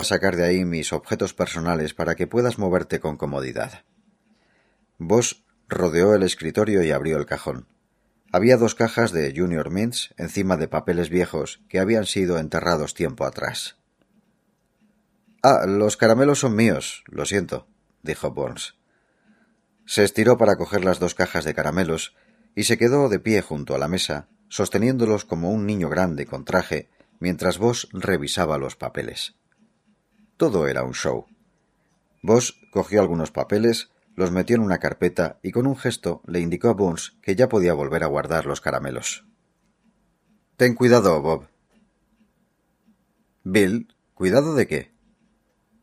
A sacar de ahí mis objetos personales para que puedas moverte con comodidad. Vos rodeó el escritorio y abrió el cajón. Había dos cajas de Junior Mints encima de papeles viejos que habían sido enterrados tiempo atrás. Ah, los caramelos son míos, lo siento, dijo Burns. Se estiró para coger las dos cajas de caramelos y se quedó de pie junto a la mesa, sosteniéndolos como un niño grande con traje, mientras Vos revisaba los papeles. Todo era un show. Vos cogió algunos papeles, los metió en una carpeta y con un gesto le indicó a Bones que ya podía volver a guardar los caramelos. Ten cuidado, Bob. Bill, ¿cuidado de qué?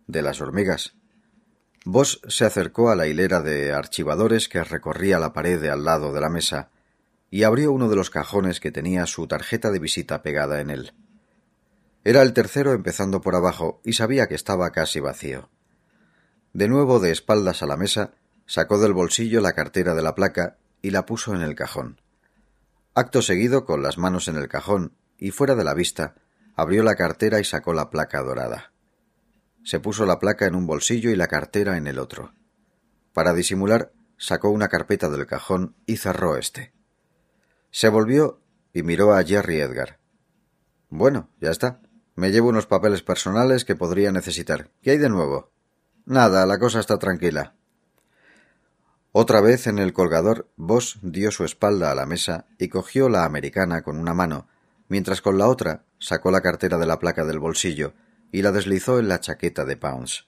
De las hormigas. Boss se acercó a la hilera de archivadores que recorría la pared al lado de la mesa y abrió uno de los cajones que tenía su tarjeta de visita pegada en él. Era el tercero empezando por abajo y sabía que estaba casi vacío. De nuevo de espaldas a la mesa, Sacó del bolsillo la cartera de la placa y la puso en el cajón. Acto seguido, con las manos en el cajón y fuera de la vista, abrió la cartera y sacó la placa dorada. Se puso la placa en un bolsillo y la cartera en el otro. Para disimular, sacó una carpeta del cajón y cerró éste. Se volvió y miró a Jerry Edgar. Bueno, ya está. Me llevo unos papeles personales que podría necesitar. ¿Qué hay de nuevo? Nada, la cosa está tranquila. Otra vez en el colgador, Boss dio su espalda a la mesa y cogió la americana con una mano, mientras con la otra sacó la cartera de la placa del bolsillo y la deslizó en la chaqueta de Pounds.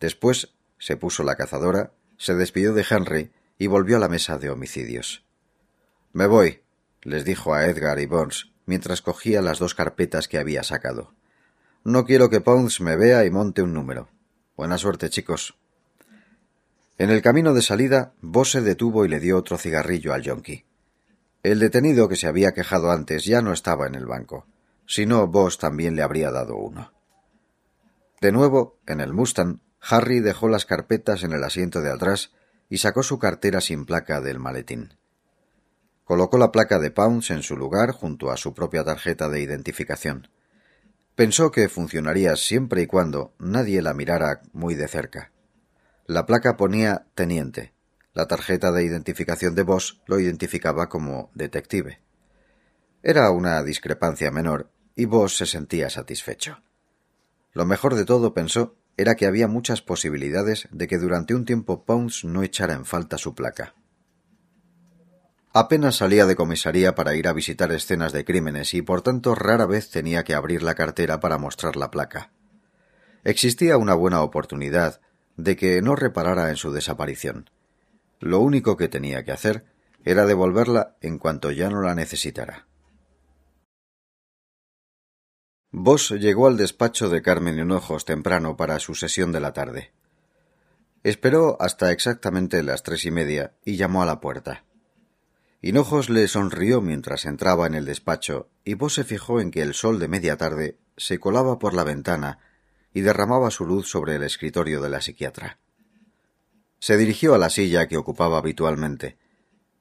Después se puso la cazadora, se despidió de Henry y volvió a la mesa de homicidios. Me voy, les dijo a Edgar y Bones mientras cogía las dos carpetas que había sacado. No quiero que Pounds me vea y monte un número. Buena suerte, chicos. En el camino de salida, Boss se detuvo y le dio otro cigarrillo al yonki. El detenido que se había quejado antes ya no estaba en el banco. Si no, Boss también le habría dado uno. De nuevo, en el Mustang, Harry dejó las carpetas en el asiento de atrás y sacó su cartera sin placa del maletín. Colocó la placa de Pounds en su lugar junto a su propia tarjeta de identificación. Pensó que funcionaría siempre y cuando nadie la mirara muy de cerca. La placa ponía teniente. La tarjeta de identificación de Boss lo identificaba como detective. Era una discrepancia menor y Boss se sentía satisfecho. Lo mejor de todo, pensó, era que había muchas posibilidades de que durante un tiempo Pounds no echara en falta su placa. Apenas salía de comisaría para ir a visitar escenas de crímenes y por tanto rara vez tenía que abrir la cartera para mostrar la placa. Existía una buena oportunidad de que no reparara en su desaparición. Lo único que tenía que hacer era devolverla en cuanto ya no la necesitara. Boss llegó al despacho de Carmen Hinojos temprano para su sesión de la tarde. Esperó hasta exactamente las tres y media y llamó a la puerta. Hinojos le sonrió mientras entraba en el despacho y Boss se fijó en que el sol de media tarde se colaba por la ventana y derramaba su luz sobre el escritorio de la psiquiatra. Se dirigió a la silla que ocupaba habitualmente,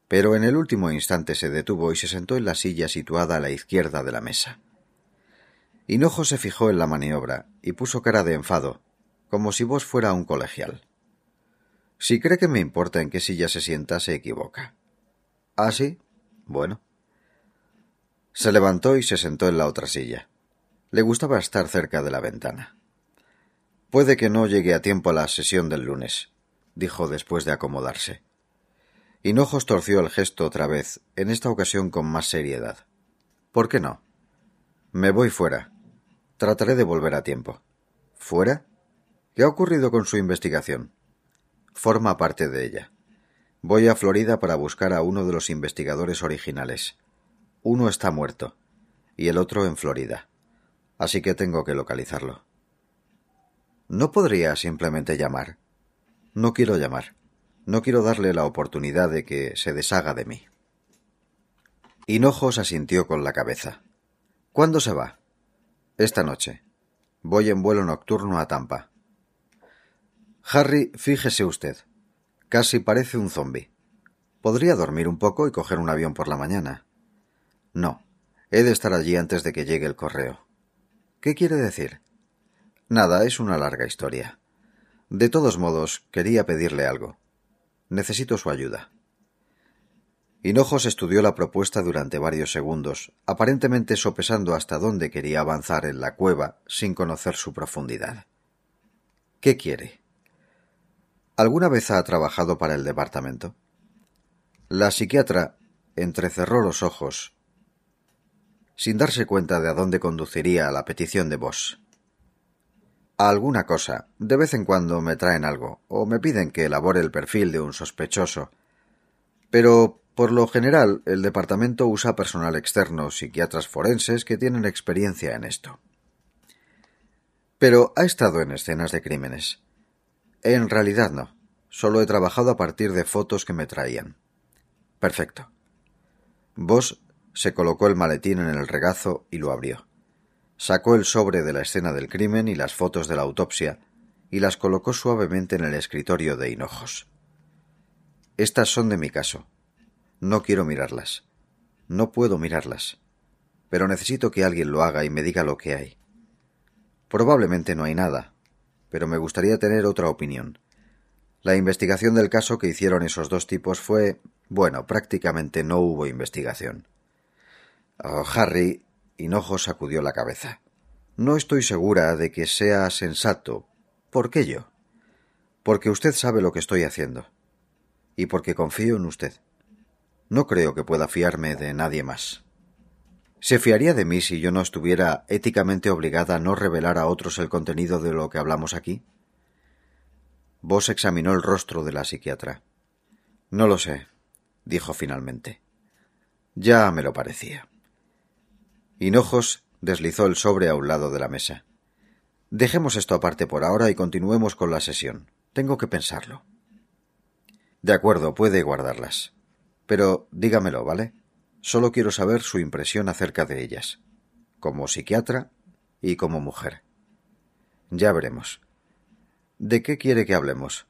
pero en el último instante se detuvo y se sentó en la silla situada a la izquierda de la mesa. Hinojo se fijó en la maniobra y puso cara de enfado, como si vos fuera un colegial. Si cree que me importa en qué silla se sienta, se equivoca. ¿Ah, sí? Bueno. Se levantó y se sentó en la otra silla. Le gustaba estar cerca de la ventana. Puede que no llegue a tiempo a la sesión del lunes, dijo después de acomodarse. Hinojos torció el gesto otra vez, en esta ocasión con más seriedad. ¿Por qué no? Me voy fuera. Trataré de volver a tiempo. ¿Fuera? ¿Qué ha ocurrido con su investigación? Forma parte de ella. Voy a Florida para buscar a uno de los investigadores originales. Uno está muerto, y el otro en Florida. Así que tengo que localizarlo. ¿No podría simplemente llamar? No quiero llamar. No quiero darle la oportunidad de que se deshaga de mí. Hinojos asintió con la cabeza. ¿Cuándo se va? Esta noche. Voy en vuelo nocturno a Tampa. Harry, fíjese usted. Casi parece un zombi. Podría dormir un poco y coger un avión por la mañana. No. He de estar allí antes de que llegue el correo. ¿Qué quiere decir? Nada, es una larga historia. De todos modos, quería pedirle algo. Necesito su ayuda. Hinojos estudió la propuesta durante varios segundos, aparentemente sopesando hasta dónde quería avanzar en la cueva sin conocer su profundidad. ¿Qué quiere? ¿Alguna vez ha trabajado para el departamento? La psiquiatra entrecerró los ojos, sin darse cuenta de a dónde conduciría la petición de vos. A alguna cosa. De vez en cuando me traen algo, o me piden que elabore el perfil de un sospechoso. Pero por lo general, el departamento usa personal externo, psiquiatras forenses que tienen experiencia en esto. Pero ha estado en escenas de crímenes. En realidad no. Solo he trabajado a partir de fotos que me traían. Perfecto. Vos se colocó el maletín en el regazo y lo abrió. Sacó el sobre de la escena del crimen y las fotos de la autopsia y las colocó suavemente en el escritorio de hinojos. Estas son de mi caso, no quiero mirarlas. No puedo mirarlas. Pero necesito que alguien lo haga y me diga lo que hay. Probablemente no hay nada, pero me gustaría tener otra opinión. La investigación del caso que hicieron esos dos tipos fue... bueno, prácticamente no hubo investigación. Oh, Harry, Hinojo sacudió la cabeza. No estoy segura de que sea sensato. ¿Por qué yo? Porque usted sabe lo que estoy haciendo. Y porque confío en usted. No creo que pueda fiarme de nadie más. ¿Se fiaría de mí si yo no estuviera éticamente obligada a no revelar a otros el contenido de lo que hablamos aquí? Vos examinó el rostro de la psiquiatra. No lo sé, dijo finalmente. Ya me lo parecía. Hinojos deslizó el sobre a un lado de la mesa. Dejemos esto aparte por ahora y continuemos con la sesión. Tengo que pensarlo. De acuerdo, puede guardarlas. Pero dígamelo, ¿vale? Solo quiero saber su impresión acerca de ellas, como psiquiatra y como mujer. Ya veremos. ¿De qué quiere que hablemos?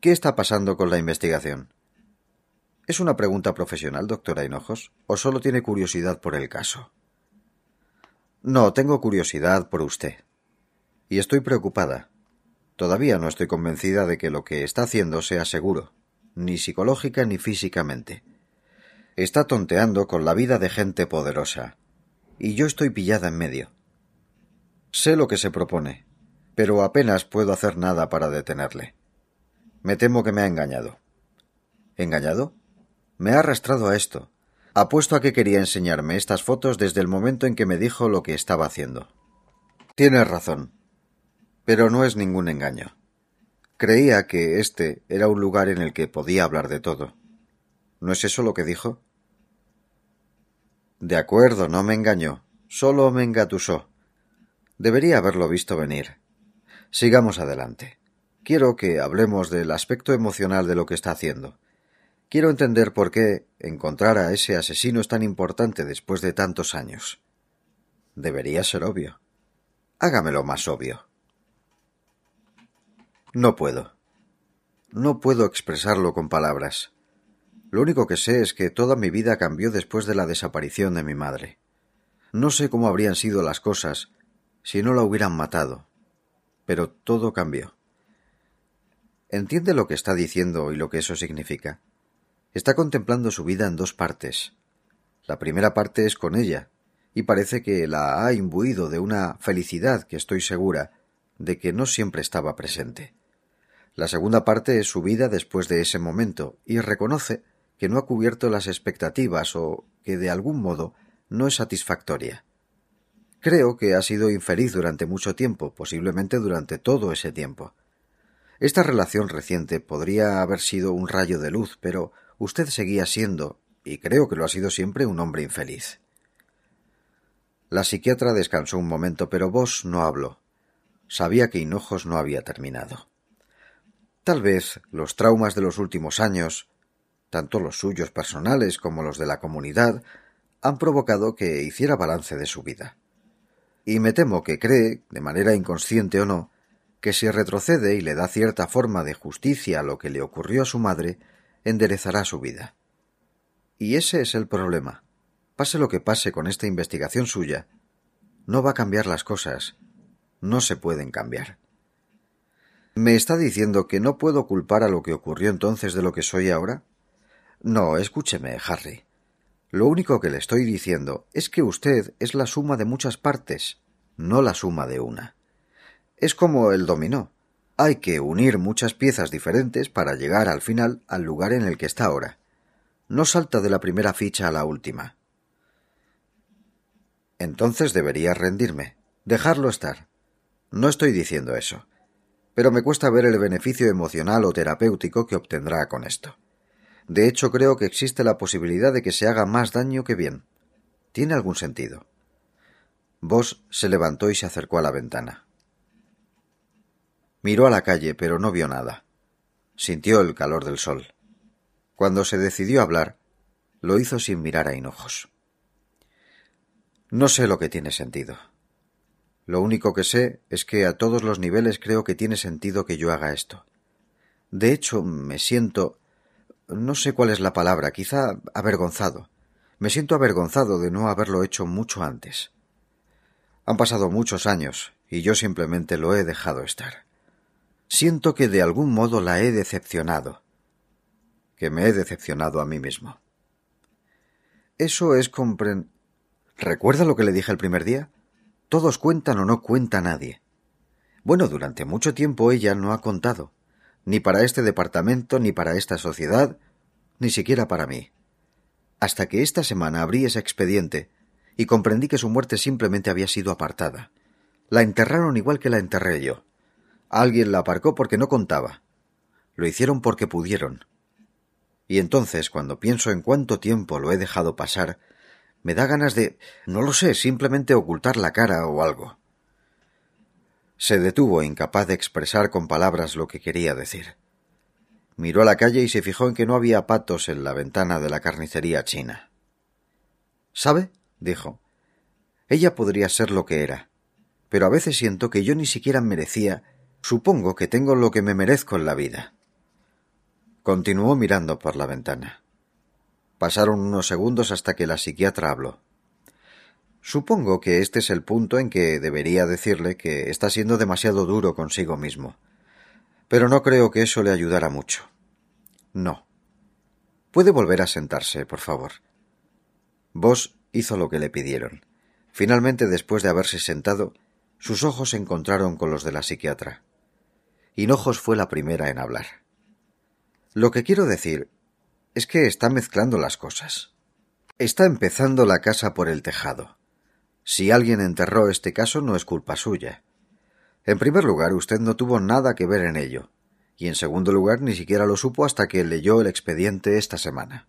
¿Qué está pasando con la investigación? ¿Es una pregunta profesional, doctora Hinojos, o solo tiene curiosidad por el caso? No, tengo curiosidad por usted. Y estoy preocupada. Todavía no estoy convencida de que lo que está haciendo sea seguro ni psicológica ni físicamente. Está tonteando con la vida de gente poderosa. Y yo estoy pillada en medio. Sé lo que se propone, pero apenas puedo hacer nada para detenerle. Me temo que me ha engañado. ¿Engañado? Me ha arrastrado a esto. Apuesto a que quería enseñarme estas fotos desde el momento en que me dijo lo que estaba haciendo. Tienes razón. Pero no es ningún engaño. Creía que este era un lugar en el que podía hablar de todo. ¿No es eso lo que dijo? De acuerdo, no me engañó, solo me engatusó. Debería haberlo visto venir. Sigamos adelante. Quiero que hablemos del aspecto emocional de lo que está haciendo. Quiero entender por qué encontrar a ese asesino es tan importante después de tantos años. Debería ser obvio. Hágamelo más obvio. No puedo. No puedo expresarlo con palabras. Lo único que sé es que toda mi vida cambió después de la desaparición de mi madre. No sé cómo habrían sido las cosas si no la hubieran matado, pero todo cambió. ¿Entiende lo que está diciendo y lo que eso significa? Está contemplando su vida en dos partes. La primera parte es con ella, y parece que la ha imbuido de una felicidad que estoy segura de que no siempre estaba presente. La segunda parte es su vida después de ese momento, y reconoce que no ha cubierto las expectativas o que de algún modo no es satisfactoria. Creo que ha sido infeliz durante mucho tiempo, posiblemente durante todo ese tiempo. Esta relación reciente podría haber sido un rayo de luz, pero usted seguía siendo, y creo que lo ha sido siempre, un hombre infeliz. La psiquiatra descansó un momento, pero vos no habló. sabía que Hinojos no había terminado. Tal vez los traumas de los últimos años, tanto los suyos personales como los de la comunidad, han provocado que hiciera balance de su vida. Y me temo que cree, de manera inconsciente o no, que si retrocede y le da cierta forma de justicia a lo que le ocurrió a su madre, enderezará su vida. Y ese es el problema. Pase lo que pase con esta investigación suya, no va a cambiar las cosas. No se pueden cambiar. ¿Me está diciendo que no puedo culpar a lo que ocurrió entonces de lo que soy ahora? No, escúcheme, Harry. Lo único que le estoy diciendo es que usted es la suma de muchas partes, no la suma de una. Es como el dominó. Hay que unir muchas piezas diferentes para llegar al final al lugar en el que está ahora. No salta de la primera ficha a la última. Entonces debería rendirme, dejarlo estar. No estoy diciendo eso, pero me cuesta ver el beneficio emocional o terapéutico que obtendrá con esto. De hecho, creo que existe la posibilidad de que se haga más daño que bien. ¿Tiene algún sentido? Vos se levantó y se acercó a la ventana. Miró a la calle, pero no vio nada. Sintió el calor del sol. Cuando se decidió a hablar, lo hizo sin mirar a hinojos. No sé lo que tiene sentido. Lo único que sé es que a todos los niveles creo que tiene sentido que yo haga esto. De hecho, me siento no sé cuál es la palabra, quizá avergonzado. Me siento avergonzado de no haberlo hecho mucho antes. Han pasado muchos años y yo simplemente lo he dejado estar. Siento que de algún modo la he decepcionado, que me he decepcionado a mí mismo. Eso es compren... ¿Recuerda lo que le dije el primer día? Todos cuentan o no cuenta nadie. Bueno, durante mucho tiempo ella no ha contado, ni para este departamento, ni para esta sociedad, ni siquiera para mí. Hasta que esta semana abrí ese expediente y comprendí que su muerte simplemente había sido apartada. La enterraron igual que la enterré yo. Alguien la aparcó porque no contaba. Lo hicieron porque pudieron. Y entonces, cuando pienso en cuánto tiempo lo he dejado pasar, me da ganas de, no lo sé, simplemente ocultar la cara o algo. Se detuvo, incapaz de expresar con palabras lo que quería decir. Miró a la calle y se fijó en que no había patos en la ventana de la carnicería china. ¿Sabe? dijo. Ella podría ser lo que era, pero a veces siento que yo ni siquiera merecía Supongo que tengo lo que me merezco en la vida. Continuó mirando por la ventana. Pasaron unos segundos hasta que la psiquiatra habló. Supongo que este es el punto en que debería decirle que está siendo demasiado duro consigo mismo. Pero no creo que eso le ayudara mucho. No. ¿Puede volver a sentarse, por favor? Vos hizo lo que le pidieron. Finalmente, después de haberse sentado, sus ojos se encontraron con los de la psiquiatra. Hinojos fue la primera en hablar. Lo que quiero decir es que está mezclando las cosas. Está empezando la casa por el tejado. Si alguien enterró este caso no es culpa suya. En primer lugar, usted no tuvo nada que ver en ello, y en segundo lugar, ni siquiera lo supo hasta que leyó el expediente esta semana.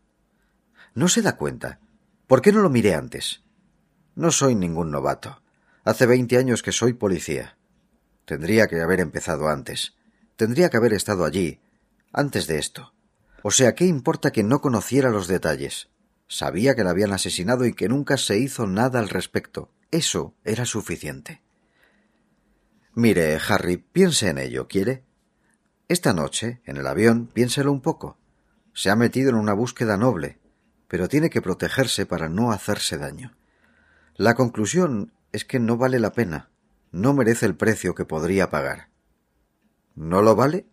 ¿No se da cuenta? ¿Por qué no lo miré antes? No soy ningún novato. Hace veinte años que soy policía. Tendría que haber empezado antes. Tendría que haber estado allí, antes de esto. O sea, ¿qué importa que no conociera los detalles? Sabía que la habían asesinado y que nunca se hizo nada al respecto. Eso era suficiente. Mire, Harry, piense en ello, ¿quiere? Esta noche, en el avión, piénselo un poco. Se ha metido en una búsqueda noble, pero tiene que protegerse para no hacerse daño. La conclusión es que no vale la pena, no merece el precio que podría pagar. ¿No lo vale?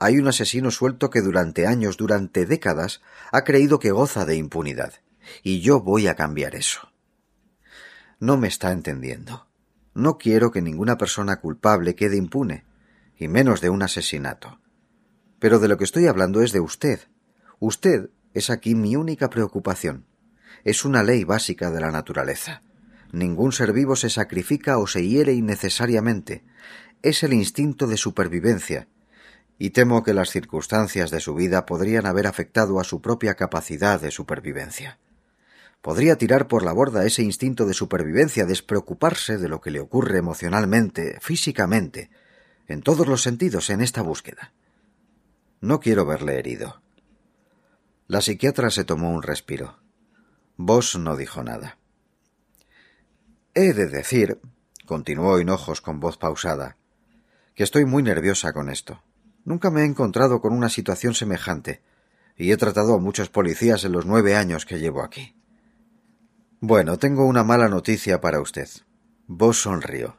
Hay un asesino suelto que durante años, durante décadas, ha creído que goza de impunidad. Y yo voy a cambiar eso. No me está entendiendo. No quiero que ninguna persona culpable quede impune, y menos de un asesinato. Pero de lo que estoy hablando es de usted. Usted es aquí mi única preocupación. Es una ley básica de la naturaleza. Ningún ser vivo se sacrifica o se hiere innecesariamente es el instinto de supervivencia, y temo que las circunstancias de su vida podrían haber afectado a su propia capacidad de supervivencia. podría tirar por la borda ese instinto de supervivencia, despreocuparse de lo que le ocurre emocionalmente, físicamente, en todos los sentidos en esta búsqueda. No quiero verle herido. La psiquiatra se tomó un respiro. Vos no dijo nada. He de decir, continuó Hinojos con voz pausada, que estoy muy nerviosa con esto. Nunca me he encontrado con una situación semejante, y he tratado a muchos policías en los nueve años que llevo aquí. Bueno, tengo una mala noticia para usted. Vos sonrió.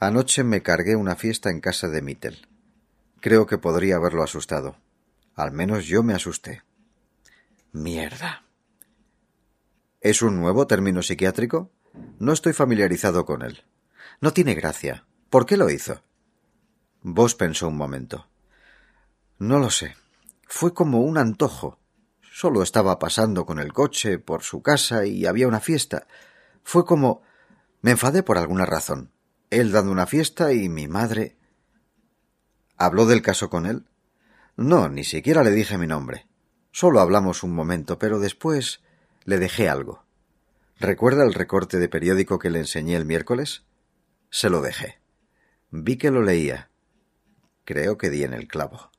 Anoche me cargué una fiesta en casa de Mittel. Creo que podría haberlo asustado. Al menos yo me asusté. Mierda. ¿Es un nuevo término psiquiátrico? No estoy familiarizado con él. No tiene gracia. ¿Por qué lo hizo? Vos pensó un momento. No lo sé. Fue como un antojo. Solo estaba pasando con el coche por su casa y había una fiesta. Fue como. Me enfadé por alguna razón. Él dando una fiesta y mi madre. ¿Habló del caso con él? No, ni siquiera le dije mi nombre. Solo hablamos un momento, pero después le dejé algo. ¿Recuerda el recorte de periódico que le enseñé el miércoles? Se lo dejé. Vi que lo leía. Creo que di en el clavo.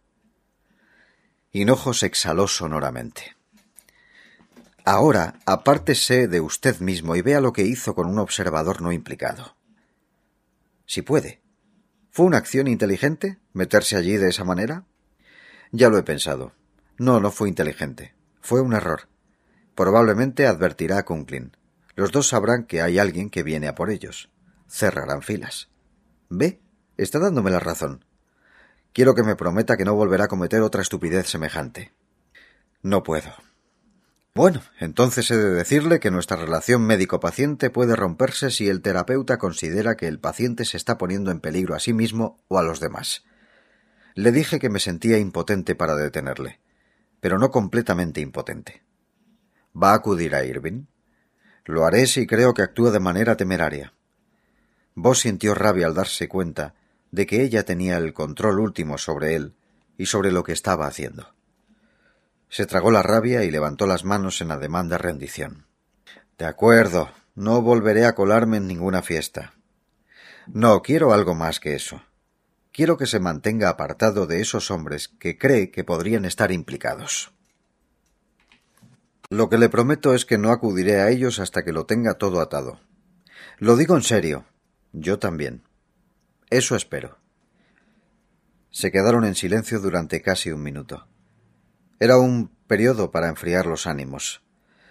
Hinojos exhaló sonoramente. Ahora apártese de usted mismo y vea lo que hizo con un observador no implicado. Si puede. ¿Fue una acción inteligente meterse allí de esa manera? Ya lo he pensado. No, no fue inteligente. Fue un error. Probablemente advertirá a Kunklin. Los dos sabrán que hay alguien que viene a por ellos. Cerrarán filas. ¿Ve? Está dándome la razón. Quiero que me prometa que no volverá a cometer otra estupidez semejante. No puedo. Bueno, entonces he de decirle que nuestra relación médico-paciente puede romperse si el terapeuta considera que el paciente se está poniendo en peligro a sí mismo o a los demás. Le dije que me sentía impotente para detenerle, pero no completamente impotente. ¿Va a acudir a Irving? Lo haré si creo que actúa de manera temeraria. Vos sintió rabia al darse cuenta de que ella tenía el control último sobre él y sobre lo que estaba haciendo. Se tragó la rabia y levantó las manos en ademán de rendición. De acuerdo, no volveré a colarme en ninguna fiesta. No, quiero algo más que eso. Quiero que se mantenga apartado de esos hombres que cree que podrían estar implicados. Lo que le prometo es que no acudiré a ellos hasta que lo tenga todo atado. Lo digo en serio. Yo también. Eso espero. Se quedaron en silencio durante casi un minuto. Era un periodo para enfriar los ánimos.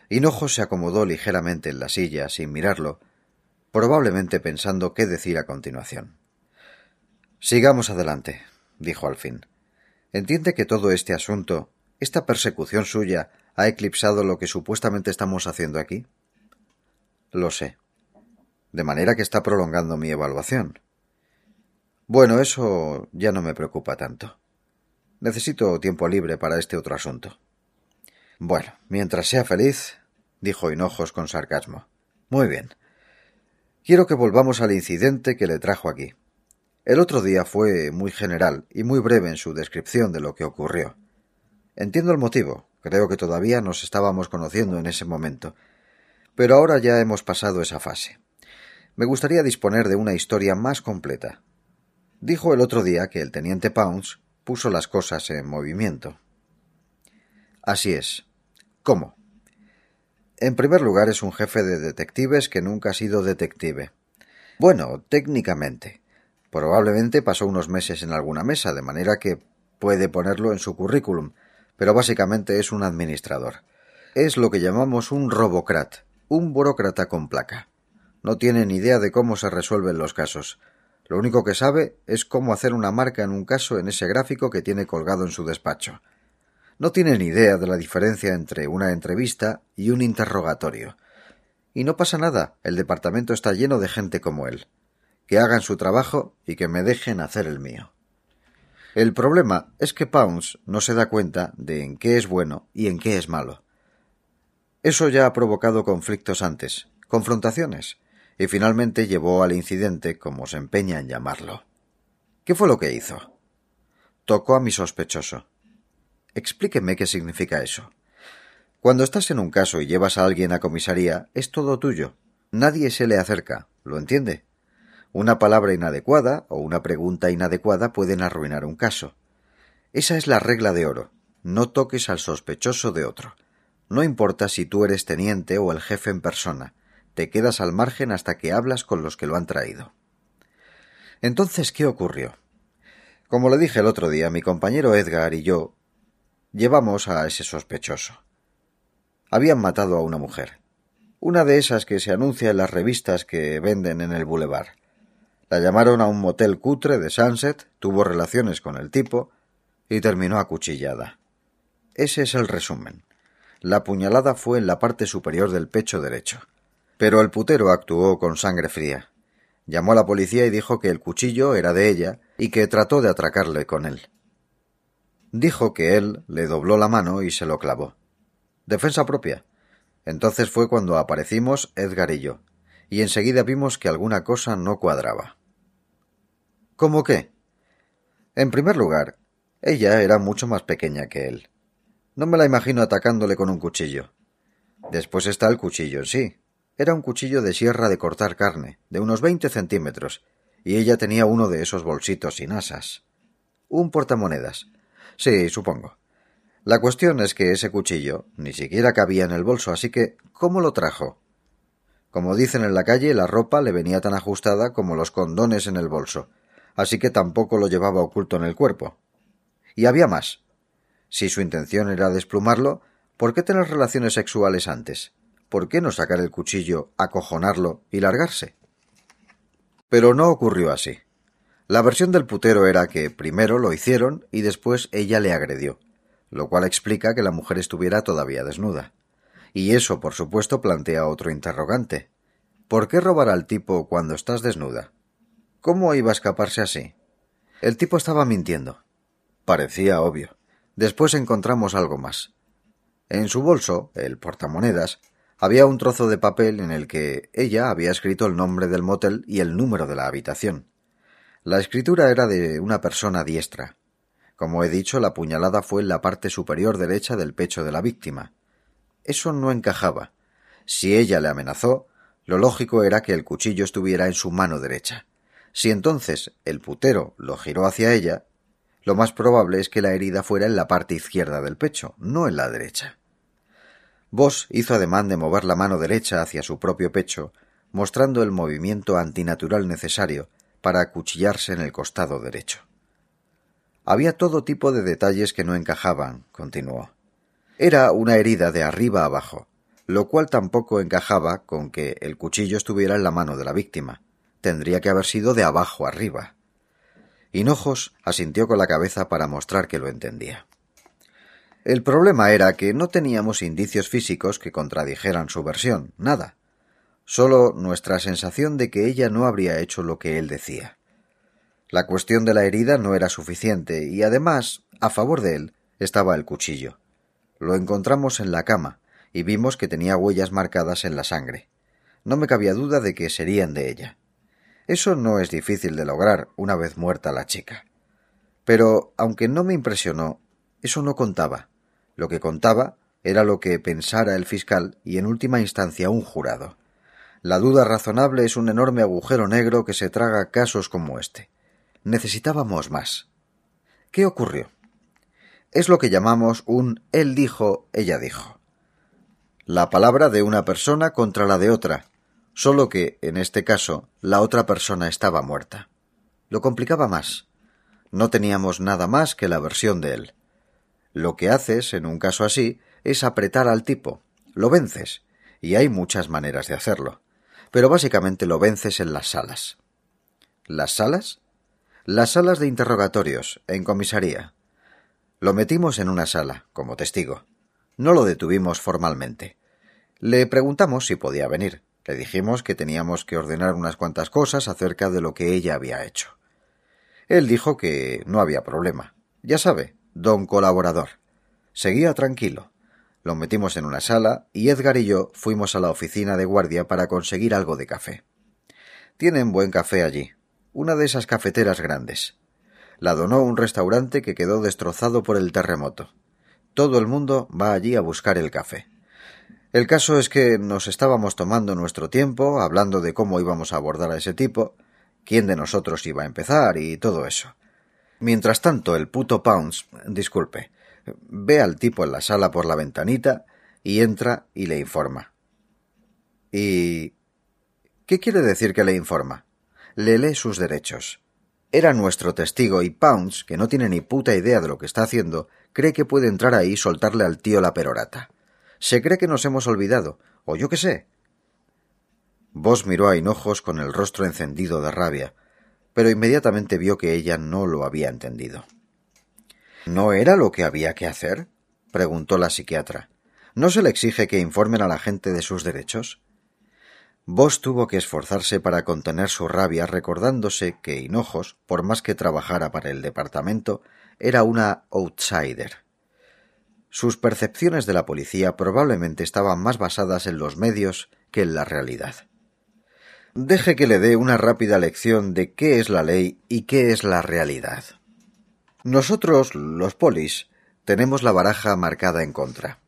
Hinojo se acomodó ligeramente en la silla sin mirarlo, probablemente pensando qué decir a continuación. Sigamos adelante, dijo al fin. ¿Entiende que todo este asunto, esta persecución suya, ha eclipsado lo que supuestamente estamos haciendo aquí? Lo sé. De manera que está prolongando mi evaluación. Bueno, eso ya no me preocupa tanto. Necesito tiempo libre para este otro asunto. Bueno, mientras sea feliz, dijo Hinojos con sarcasmo. Muy bien. Quiero que volvamos al incidente que le trajo aquí. El otro día fue muy general y muy breve en su descripción de lo que ocurrió. Entiendo el motivo, creo que todavía nos estábamos conociendo en ese momento, pero ahora ya hemos pasado esa fase. Me gustaría disponer de una historia más completa, Dijo el otro día que el teniente Pounds puso las cosas en movimiento. Así es. ¿Cómo? En primer lugar es un jefe de detectives que nunca ha sido detective. Bueno, técnicamente. Probablemente pasó unos meses en alguna mesa, de manera que puede ponerlo en su currículum, pero básicamente es un administrador. Es lo que llamamos un robocrat, un burócrata con placa. No tiene ni idea de cómo se resuelven los casos. Lo único que sabe es cómo hacer una marca en un caso en ese gráfico que tiene colgado en su despacho. No tiene ni idea de la diferencia entre una entrevista y un interrogatorio. Y no pasa nada, el departamento está lleno de gente como él. Que hagan su trabajo y que me dejen hacer el mío. El problema es que Pounds no se da cuenta de en qué es bueno y en qué es malo. Eso ya ha provocado conflictos antes, confrontaciones, y finalmente llevó al incidente, como se empeña en llamarlo. ¿Qué fue lo que hizo? Tocó a mi sospechoso. Explíqueme qué significa eso. Cuando estás en un caso y llevas a alguien a comisaría, es todo tuyo. Nadie se le acerca, ¿lo entiende? Una palabra inadecuada o una pregunta inadecuada pueden arruinar un caso. Esa es la regla de oro. No toques al sospechoso de otro. No importa si tú eres teniente o el jefe en persona. Te quedas al margen hasta que hablas con los que lo han traído. Entonces, ¿qué ocurrió? Como le dije el otro día, mi compañero Edgar y yo llevamos a ese sospechoso. Habían matado a una mujer. Una de esas que se anuncia en las revistas que venden en el boulevard. La llamaron a un motel cutre de Sunset, tuvo relaciones con el tipo y terminó acuchillada. Ese es el resumen. La puñalada fue en la parte superior del pecho derecho. Pero el putero actuó con sangre fría. Llamó a la policía y dijo que el cuchillo era de ella y que trató de atracarle con él. Dijo que él le dobló la mano y se lo clavó. Defensa propia. Entonces fue cuando aparecimos Edgar y yo, y enseguida vimos que alguna cosa no cuadraba. ¿Cómo qué? En primer lugar, ella era mucho más pequeña que él. No me la imagino atacándole con un cuchillo. Después está el cuchillo en sí. Era un cuchillo de sierra de cortar carne, de unos veinte centímetros, y ella tenía uno de esos bolsitos sin asas. Un portamonedas. Sí, supongo. La cuestión es que ese cuchillo ni siquiera cabía en el bolso, así que ¿cómo lo trajo? Como dicen en la calle, la ropa le venía tan ajustada como los condones en el bolso, así que tampoco lo llevaba oculto en el cuerpo. Y había más. Si su intención era desplumarlo, ¿por qué tener relaciones sexuales antes? ¿Por qué no sacar el cuchillo, acojonarlo y largarse? Pero no ocurrió así. La versión del putero era que primero lo hicieron y después ella le agredió, lo cual explica que la mujer estuviera todavía desnuda. Y eso, por supuesto, plantea otro interrogante. ¿Por qué robar al tipo cuando estás desnuda? ¿Cómo iba a escaparse así? El tipo estaba mintiendo. Parecía obvio. Después encontramos algo más. En su bolso, el portamonedas, había un trozo de papel en el que ella había escrito el nombre del motel y el número de la habitación. La escritura era de una persona diestra. Como he dicho, la puñalada fue en la parte superior derecha del pecho de la víctima. Eso no encajaba. Si ella le amenazó, lo lógico era que el cuchillo estuviera en su mano derecha. Si entonces el putero lo giró hacia ella, lo más probable es que la herida fuera en la parte izquierda del pecho, no en la derecha. Voss hizo ademán de mover la mano derecha hacia su propio pecho, mostrando el movimiento antinatural necesario para acuchillarse en el costado derecho. Había todo tipo de detalles que no encajaban, continuó. Era una herida de arriba abajo, lo cual tampoco encajaba con que el cuchillo estuviera en la mano de la víctima tendría que haber sido de abajo arriba. Hinojos asintió con la cabeza para mostrar que lo entendía. El problema era que no teníamos indicios físicos que contradijeran su versión, nada. Solo nuestra sensación de que ella no habría hecho lo que él decía. La cuestión de la herida no era suficiente y además, a favor de él, estaba el cuchillo. Lo encontramos en la cama y vimos que tenía huellas marcadas en la sangre. No me cabía duda de que serían de ella. Eso no es difícil de lograr una vez muerta la chica. Pero, aunque no me impresionó, eso no contaba. Lo que contaba era lo que pensara el fiscal y en última instancia un jurado. La duda razonable es un enorme agujero negro que se traga casos como este. Necesitábamos más. ¿Qué ocurrió? Es lo que llamamos un él dijo, ella dijo. La palabra de una persona contra la de otra, solo que, en este caso, la otra persona estaba muerta. Lo complicaba más. No teníamos nada más que la versión de él. Lo que haces, en un caso así, es apretar al tipo. Lo vences, y hay muchas maneras de hacerlo. Pero básicamente lo vences en las salas. ¿Las salas? Las salas de interrogatorios, en comisaría. Lo metimos en una sala, como testigo. No lo detuvimos formalmente. Le preguntamos si podía venir. Le dijimos que teníamos que ordenar unas cuantas cosas acerca de lo que ella había hecho. Él dijo que no había problema. Ya sabe, don colaborador. Seguía tranquilo. Lo metimos en una sala y Edgar y yo fuimos a la oficina de guardia para conseguir algo de café. Tienen buen café allí, una de esas cafeteras grandes. La donó un restaurante que quedó destrozado por el terremoto. Todo el mundo va allí a buscar el café. El caso es que nos estábamos tomando nuestro tiempo, hablando de cómo íbamos a abordar a ese tipo, quién de nosotros iba a empezar y todo eso. Mientras tanto, el puto Pounce, disculpe, ve al tipo en la sala por la ventanita y entra y le informa. ¿Y qué quiere decir que le informa? Le lee sus derechos. Era nuestro testigo y Pounce, que no tiene ni puta idea de lo que está haciendo, cree que puede entrar ahí y soltarle al tío la perorata. Se cree que nos hemos olvidado, o yo qué sé. Vos miró a Hinojos con el rostro encendido de rabia, pero inmediatamente vio que ella no lo había entendido. ¿No era lo que había que hacer? preguntó la psiquiatra. ¿No se le exige que informen a la gente de sus derechos? Vos tuvo que esforzarse para contener su rabia recordándose que Hinojos, por más que trabajara para el departamento, era una outsider. Sus percepciones de la policía probablemente estaban más basadas en los medios que en la realidad. Deje que le dé una rápida lección de qué es la ley y qué es la realidad. Nosotros, los polis, tenemos la baraja marcada en contra.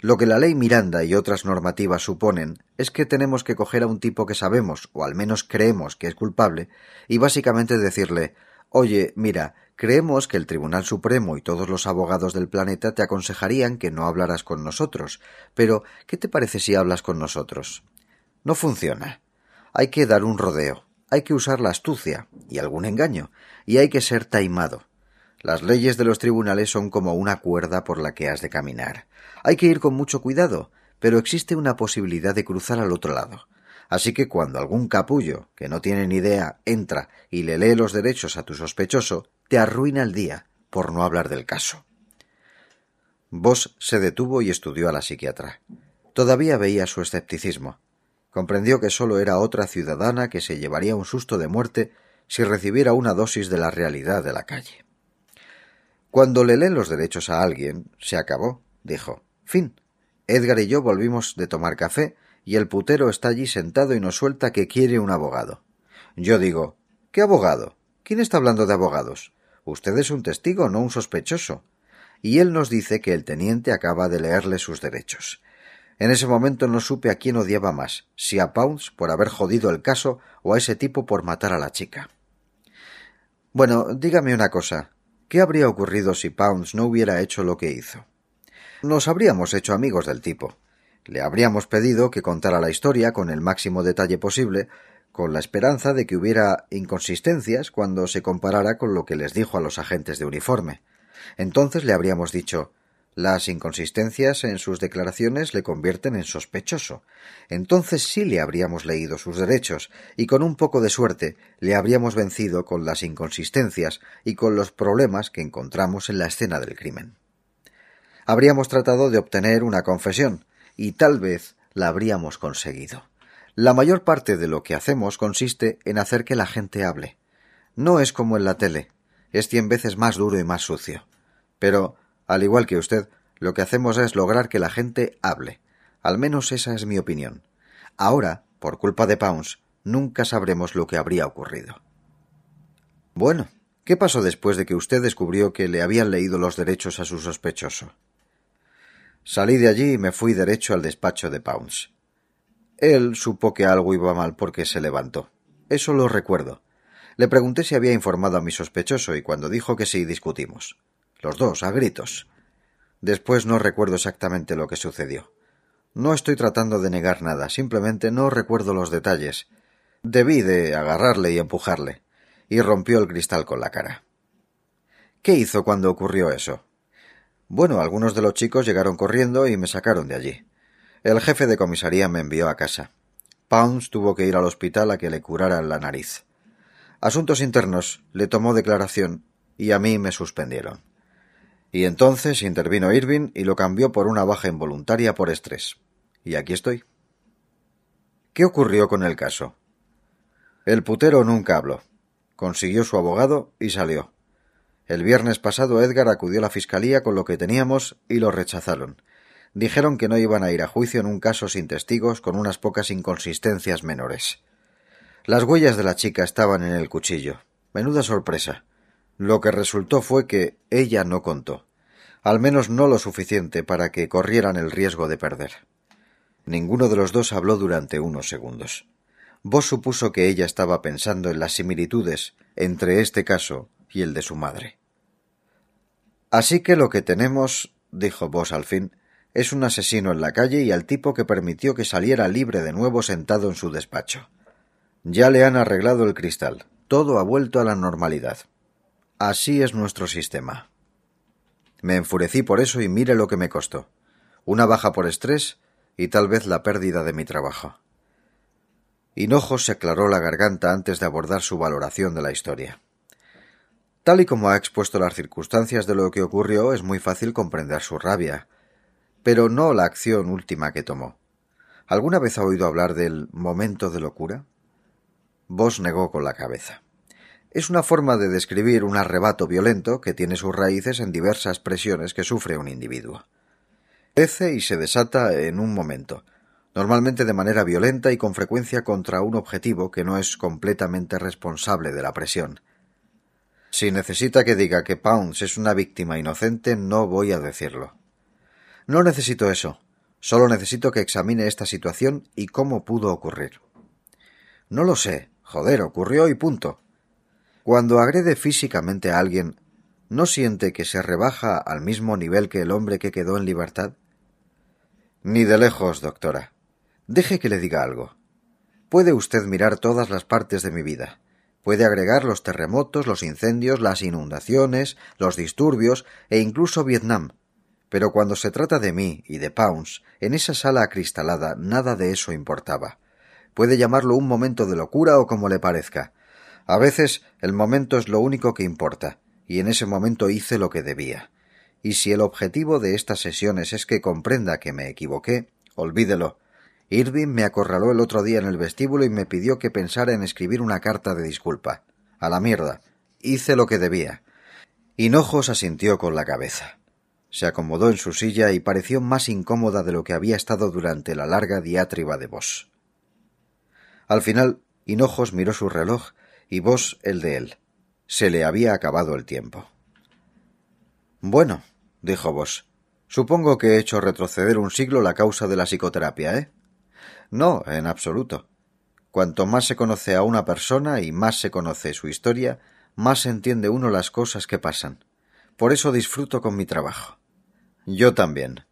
Lo que la ley Miranda y otras normativas suponen es que tenemos que coger a un tipo que sabemos, o al menos creemos que es culpable, y básicamente decirle Oye, mira, creemos que el Tribunal Supremo y todos los abogados del planeta te aconsejarían que no hablaras con nosotros, pero ¿qué te parece si hablas con nosotros? No funciona. Hay que dar un rodeo, hay que usar la astucia y algún engaño, y hay que ser taimado. Las leyes de los tribunales son como una cuerda por la que has de caminar. Hay que ir con mucho cuidado, pero existe una posibilidad de cruzar al otro lado. Así que cuando algún capullo, que no tiene ni idea, entra y le lee los derechos a tu sospechoso, te arruina el día, por no hablar del caso. Vos se detuvo y estudió a la psiquiatra. Todavía veía su escepticismo. Comprendió que sólo era otra ciudadana que se llevaría un susto de muerte si recibiera una dosis de la realidad de la calle. Cuando le leen los derechos a alguien, se acabó, dijo. Fin. Edgar y yo volvimos de tomar café y el putero está allí sentado y nos suelta que quiere un abogado. Yo digo, ¿qué abogado? ¿Quién está hablando de abogados? Usted es un testigo, no un sospechoso. Y él nos dice que el teniente acaba de leerle sus derechos. En ese momento no supe a quién odiaba más, si a Pounce por haber jodido el caso o a ese tipo por matar a la chica. Bueno, dígame una cosa. ¿Qué habría ocurrido si Pounds no hubiera hecho lo que hizo? Nos habríamos hecho amigos del tipo. Le habríamos pedido que contara la historia con el máximo detalle posible, con la esperanza de que hubiera inconsistencias cuando se comparara con lo que les dijo a los agentes de uniforme. Entonces le habríamos dicho las inconsistencias en sus declaraciones le convierten en sospechoso. Entonces sí le habríamos leído sus derechos, y con un poco de suerte le habríamos vencido con las inconsistencias y con los problemas que encontramos en la escena del crimen. Habríamos tratado de obtener una confesión, y tal vez la habríamos conseguido. La mayor parte de lo que hacemos consiste en hacer que la gente hable. No es como en la tele, es cien veces más duro y más sucio. Pero al igual que usted, lo que hacemos es lograr que la gente hable. Al menos esa es mi opinión. Ahora, por culpa de Pounce, nunca sabremos lo que habría ocurrido. Bueno, ¿qué pasó después de que usted descubrió que le habían leído los derechos a su sospechoso? Salí de allí y me fui derecho al despacho de Pounce. Él supo que algo iba mal porque se levantó. Eso lo recuerdo. Le pregunté si había informado a mi sospechoso y cuando dijo que sí discutimos los dos, a gritos. Después no recuerdo exactamente lo que sucedió. No estoy tratando de negar nada, simplemente no recuerdo los detalles. Debí de agarrarle y empujarle, y rompió el cristal con la cara. ¿Qué hizo cuando ocurrió eso? Bueno, algunos de los chicos llegaron corriendo y me sacaron de allí. El jefe de comisaría me envió a casa. Pounds tuvo que ir al hospital a que le curaran la nariz. Asuntos internos le tomó declaración y a mí me suspendieron. Y entonces intervino Irving y lo cambió por una baja involuntaria por estrés. Y aquí estoy. ¿Qué ocurrió con el caso? El putero nunca habló. Consiguió su abogado y salió. El viernes pasado Edgar acudió a la fiscalía con lo que teníamos y lo rechazaron. Dijeron que no iban a ir a juicio en un caso sin testigos con unas pocas inconsistencias menores. Las huellas de la chica estaban en el cuchillo. Menuda sorpresa. Lo que resultó fue que ella no contó, al menos no lo suficiente para que corrieran el riesgo de perder. Ninguno de los dos habló durante unos segundos. Vos supuso que ella estaba pensando en las similitudes entre este caso y el de su madre. Así que lo que tenemos, dijo Vos al fin, es un asesino en la calle y al tipo que permitió que saliera libre de nuevo sentado en su despacho. Ya le han arreglado el cristal. Todo ha vuelto a la normalidad. Así es nuestro sistema. Me enfurecí por eso y mire lo que me costó. Una baja por estrés y tal vez la pérdida de mi trabajo. Hinojos se aclaró la garganta antes de abordar su valoración de la historia. Tal y como ha expuesto las circunstancias de lo que ocurrió, es muy fácil comprender su rabia, pero no la acción última que tomó. ¿Alguna vez ha oído hablar del momento de locura? Vos negó con la cabeza. Es una forma de describir un arrebato violento que tiene sus raíces en diversas presiones que sufre un individuo. Crece y se desata en un momento, normalmente de manera violenta y con frecuencia contra un objetivo que no es completamente responsable de la presión. Si necesita que diga que Pounds es una víctima inocente, no voy a decirlo. No necesito eso. Solo necesito que examine esta situación y cómo pudo ocurrir. No lo sé. Joder, ocurrió y punto. Cuando agrede físicamente a alguien, ¿no siente que se rebaja al mismo nivel que el hombre que quedó en libertad? Ni de lejos, doctora. Deje que le diga algo. Puede usted mirar todas las partes de mi vida. Puede agregar los terremotos, los incendios, las inundaciones, los disturbios e incluso Vietnam. Pero cuando se trata de mí y de Pounds, en esa sala acristalada nada de eso importaba. Puede llamarlo un momento de locura o como le parezca. A veces el momento es lo único que importa, y en ese momento hice lo que debía. Y si el objetivo de estas sesiones es que comprenda que me equivoqué, olvídelo. Irving me acorraló el otro día en el vestíbulo y me pidió que pensara en escribir una carta de disculpa. A la mierda. Hice lo que debía. Hinojos asintió con la cabeza. Se acomodó en su silla y pareció más incómoda de lo que había estado durante la larga diátriba de Vos. Al final, Hinojos miró su reloj y Vos el de él. Se le había acabado el tiempo. Bueno, dijo Vos, supongo que he hecho retroceder un siglo la causa de la psicoterapia, ¿eh? No, en absoluto. Cuanto más se conoce a una persona y más se conoce su historia, más entiende uno las cosas que pasan. Por eso disfruto con mi trabajo. Yo también.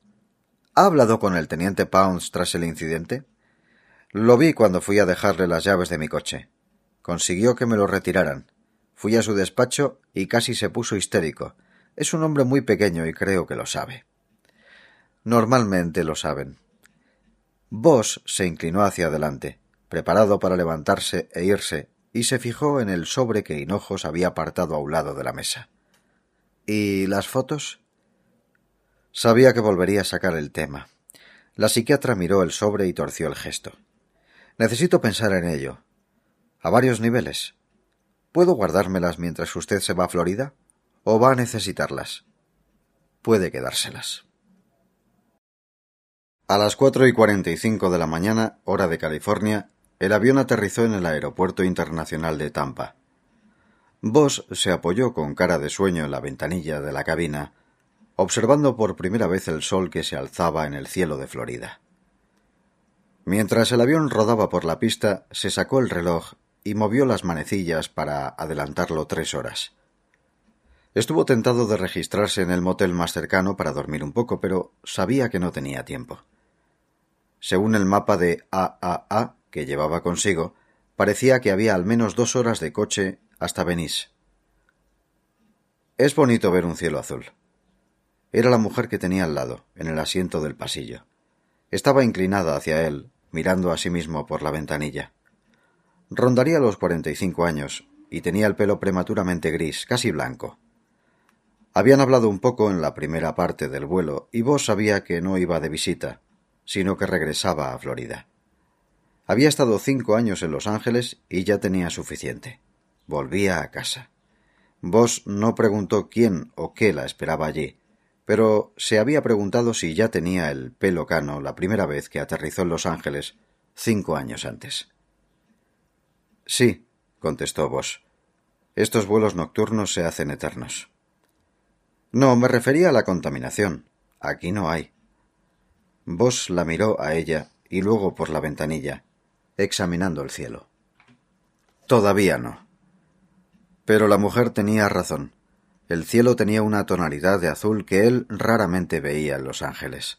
¿Ha hablado con el teniente Pounds tras el incidente? Lo vi cuando fui a dejarle las llaves de mi coche. Consiguió que me lo retiraran. Fui a su despacho y casi se puso histérico. Es un hombre muy pequeño y creo que lo sabe. Normalmente lo saben. Vos se inclinó hacia adelante, preparado para levantarse e irse, y se fijó en el sobre que Hinojos había apartado a un lado de la mesa. ¿Y las fotos? Sabía que volvería a sacar el tema. La psiquiatra miró el sobre y torció el gesto. Necesito pensar en ello. A varios niveles. ¿Puedo guardármelas mientras usted se va a Florida? ¿O va a necesitarlas? Puede quedárselas. A las cuatro y cuarenta y cinco de la mañana, hora de California, el avión aterrizó en el Aeropuerto Internacional de Tampa. Voss se apoyó con cara de sueño en la ventanilla de la cabina, observando por primera vez el sol que se alzaba en el cielo de Florida. Mientras el avión rodaba por la pista, se sacó el reloj y movió las manecillas para adelantarlo tres horas. Estuvo tentado de registrarse en el motel más cercano para dormir un poco, pero sabía que no tenía tiempo. Según el mapa de AAA que llevaba consigo, parecía que había al menos dos horas de coche hasta Venice. Es bonito ver un cielo azul. Era la mujer que tenía al lado, en el asiento del pasillo. Estaba inclinada hacia él, mirando a sí mismo por la ventanilla. Rondaría los cuarenta y cinco años, y tenía el pelo prematuramente gris, casi blanco. Habían hablado un poco en la primera parte del vuelo, y vos sabía que no iba de visita, sino que regresaba a Florida. Había estado cinco años en Los Ángeles y ya tenía suficiente. Volvía a casa. Vos no preguntó quién o qué la esperaba allí, pero se había preguntado si ya tenía el pelo cano la primera vez que aterrizó en Los Ángeles, cinco años antes. Sí, contestó Vos. Estos vuelos nocturnos se hacen eternos. No, me refería a la contaminación. Aquí no hay. Vos la miró a ella y luego por la ventanilla, examinando el cielo. Todavía no. Pero la mujer tenía razón. El cielo tenía una tonalidad de azul que él raramente veía en Los Ángeles.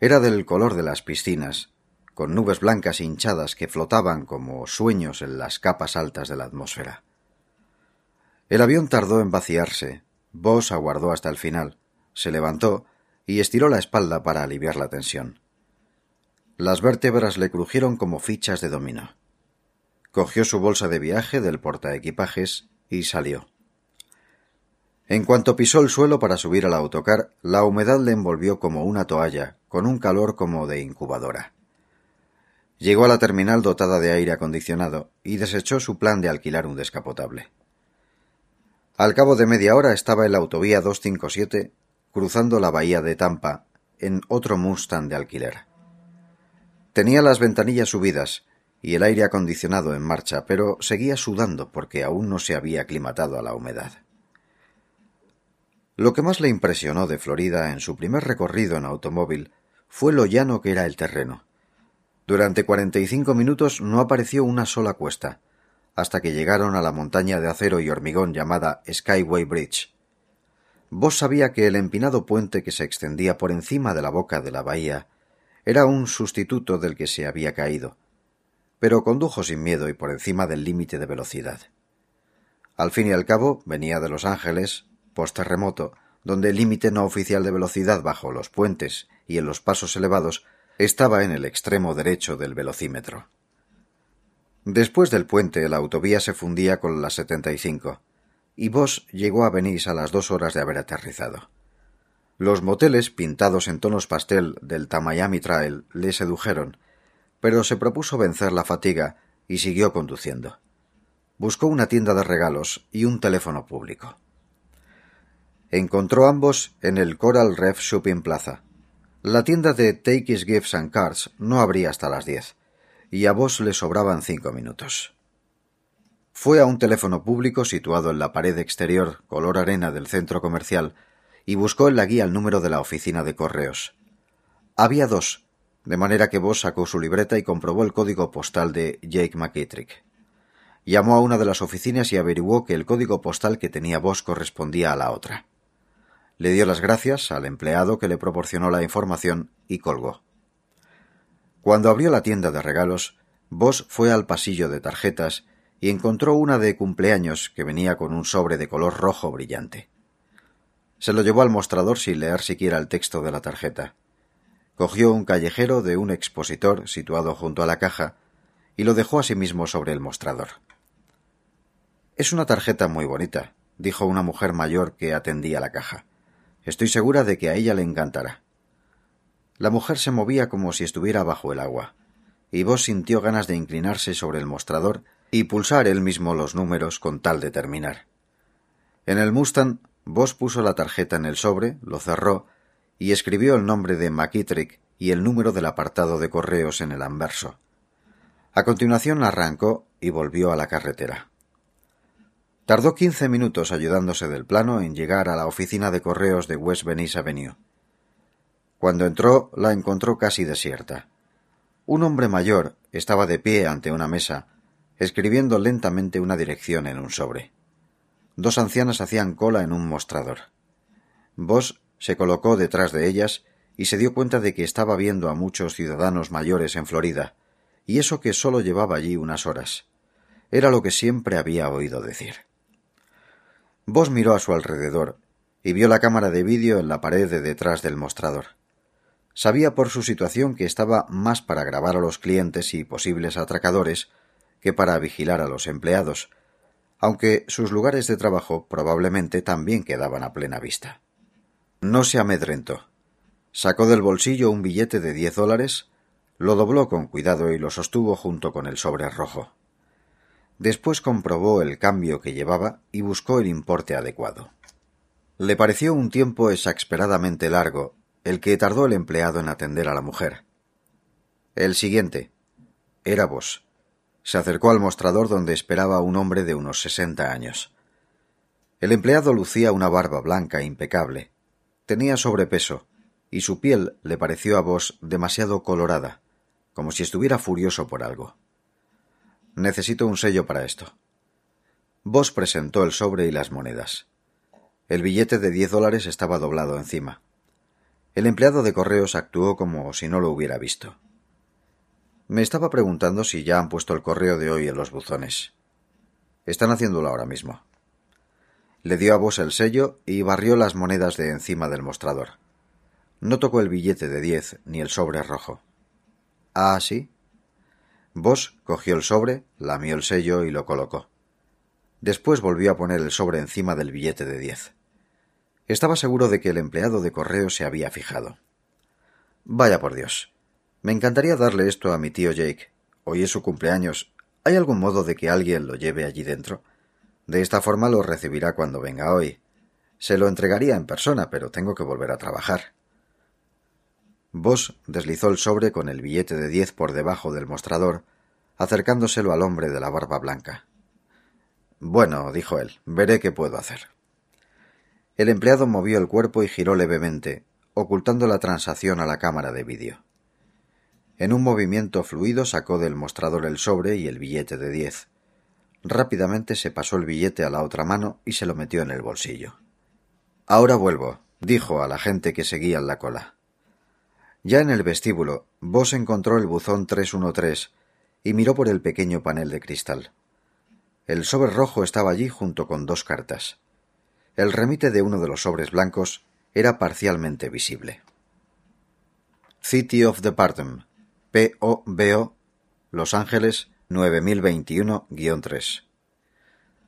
Era del color de las piscinas, con nubes blancas hinchadas que flotaban como sueños en las capas altas de la atmósfera. El avión tardó en vaciarse. Vos aguardó hasta el final, se levantó y estiró la espalda para aliviar la tensión. Las vértebras le crujieron como fichas de dominó. Cogió su bolsa de viaje del portaequipajes y salió. En cuanto pisó el suelo para subir al autocar, la humedad le envolvió como una toalla, con un calor como de incubadora. Llegó a la terminal dotada de aire acondicionado y desechó su plan de alquilar un descapotable. Al cabo de media hora estaba en la autovía 257 cruzando la bahía de Tampa en otro Mustang de alquiler. Tenía las ventanillas subidas y el aire acondicionado en marcha, pero seguía sudando porque aún no se había aclimatado a la humedad. Lo que más le impresionó de Florida en su primer recorrido en automóvil fue lo llano que era el terreno. Durante cuarenta y cinco minutos no apareció una sola cuesta, hasta que llegaron a la montaña de acero y hormigón llamada Skyway Bridge. Vos sabía que el empinado puente que se extendía por encima de la boca de la bahía era un sustituto del que se había caído, pero condujo sin miedo y por encima del límite de velocidad. Al fin y al cabo venía de Los Ángeles, post-terremoto, donde el límite no oficial de velocidad bajo los puentes y en los pasos elevados estaba en el extremo derecho del velocímetro. Después del puente la autovía se fundía con la 75 y Voss llegó a Venice a las dos horas de haber aterrizado. Los moteles pintados en tonos pastel del Tamayami Trail le sedujeron, pero se propuso vencer la fatiga y siguió conduciendo. Buscó una tienda de regalos y un teléfono público. Encontró ambos en el Coral Reef Shopping Plaza. La tienda de Takey's Gifts and Cards no abría hasta las diez, y a vos le sobraban cinco minutos. Fue a un teléfono público situado en la pared exterior color arena del centro comercial y buscó en la guía el número de la oficina de correos. Había dos, de manera que vos sacó su libreta y comprobó el código postal de Jake McKittrick. Llamó a una de las oficinas y averiguó que el código postal que tenía vos correspondía a la otra le dio las gracias al empleado que le proporcionó la información y colgó. Cuando abrió la tienda de regalos, Vos fue al pasillo de tarjetas y encontró una de cumpleaños que venía con un sobre de color rojo brillante. Se lo llevó al mostrador sin leer siquiera el texto de la tarjeta. Cogió un callejero de un expositor situado junto a la caja y lo dejó asimismo sobre el mostrador. Es una tarjeta muy bonita, dijo una mujer mayor que atendía la caja. Estoy segura de que a ella le encantará. La mujer se movía como si estuviera bajo el agua, y vos sintió ganas de inclinarse sobre el mostrador y pulsar él mismo los números con tal de terminar. En el Mustang, vos puso la tarjeta en el sobre, lo cerró y escribió el nombre de McKittrick y el número del apartado de correos en el anverso. A continuación arrancó y volvió a la carretera. Tardó quince minutos ayudándose del plano en llegar a la oficina de correos de West Venice Avenue. Cuando entró la encontró casi desierta. Un hombre mayor estaba de pie ante una mesa, escribiendo lentamente una dirección en un sobre. Dos ancianas hacían cola en un mostrador. Vos se colocó detrás de ellas y se dio cuenta de que estaba viendo a muchos ciudadanos mayores en Florida, y eso que sólo llevaba allí unas horas. Era lo que siempre había oído decir. Vos miró a su alrededor y vio la cámara de vídeo en la pared de detrás del mostrador. Sabía por su situación que estaba más para grabar a los clientes y posibles atracadores que para vigilar a los empleados, aunque sus lugares de trabajo probablemente también quedaban a plena vista. No se amedrentó. Sacó del bolsillo un billete de diez dólares, lo dobló con cuidado y lo sostuvo junto con el sobre rojo. Después comprobó el cambio que llevaba y buscó el importe adecuado. Le pareció un tiempo exasperadamente largo el que tardó el empleado en atender a la mujer. El siguiente. Era vos. Se acercó al mostrador donde esperaba un hombre de unos sesenta años. El empleado lucía una barba blanca impecable. Tenía sobrepeso, y su piel le pareció a vos demasiado colorada, como si estuviera furioso por algo. Necesito un sello para esto. Vos presentó el sobre y las monedas. El billete de diez dólares estaba doblado encima. El empleado de correos actuó como si no lo hubiera visto. Me estaba preguntando si ya han puesto el correo de hoy en los buzones. Están haciéndolo ahora mismo. Le dio a vos el sello y barrió las monedas de encima del mostrador. No tocó el billete de diez ni el sobre rojo. Ah, sí. Vos cogió el sobre, lamió el sello y lo colocó. Después volvió a poner el sobre encima del billete de diez. Estaba seguro de que el empleado de correo se había fijado. Vaya por Dios. Me encantaría darle esto a mi tío Jake. Hoy es su cumpleaños. ¿Hay algún modo de que alguien lo lleve allí dentro? De esta forma lo recibirá cuando venga hoy. Se lo entregaría en persona, pero tengo que volver a trabajar. Vos deslizó el sobre con el billete de diez por debajo del mostrador, acercándoselo al hombre de la barba blanca. Bueno, dijo él, veré qué puedo hacer. El empleado movió el cuerpo y giró levemente, ocultando la transacción a la cámara de vídeo. En un movimiento fluido sacó del mostrador el sobre y el billete de diez. Rápidamente se pasó el billete a la otra mano y se lo metió en el bolsillo. Ahora vuelvo, dijo a la gente que seguía en la cola. Ya en el vestíbulo, Vos encontró el buzón 313 y miró por el pequeño panel de cristal. El sobre rojo estaba allí junto con dos cartas. El remite de uno de los sobres blancos era parcialmente visible. City of the Partem, POBO, Los Ángeles 9021-3.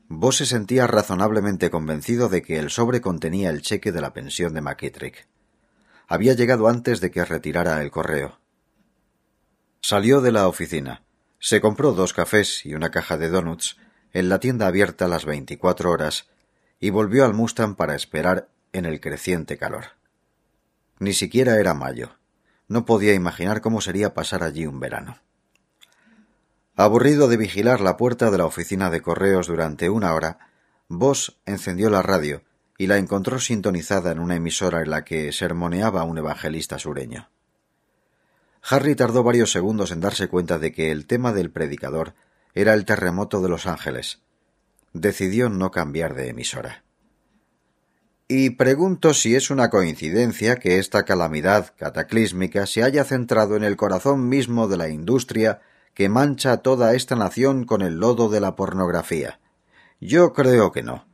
Vos se sentía razonablemente convencido de que el sobre contenía el cheque de la pensión de McKittrick. Había llegado antes de que retirara el correo. Salió de la oficina. Se compró dos cafés y una caja de donuts en la tienda abierta las veinticuatro horas y volvió al Mustang para esperar en el creciente calor. Ni siquiera era mayo. No podía imaginar cómo sería pasar allí un verano. Aburrido de vigilar la puerta de la oficina de correos durante una hora, Voss encendió la radio y la encontró sintonizada en una emisora en la que sermoneaba un evangelista sureño. Harry tardó varios segundos en darse cuenta de que el tema del predicador era el terremoto de Los Ángeles. Decidió no cambiar de emisora. Y pregunto si es una coincidencia que esta calamidad cataclísmica se haya centrado en el corazón mismo de la industria que mancha toda esta nación con el lodo de la pornografía. Yo creo que no.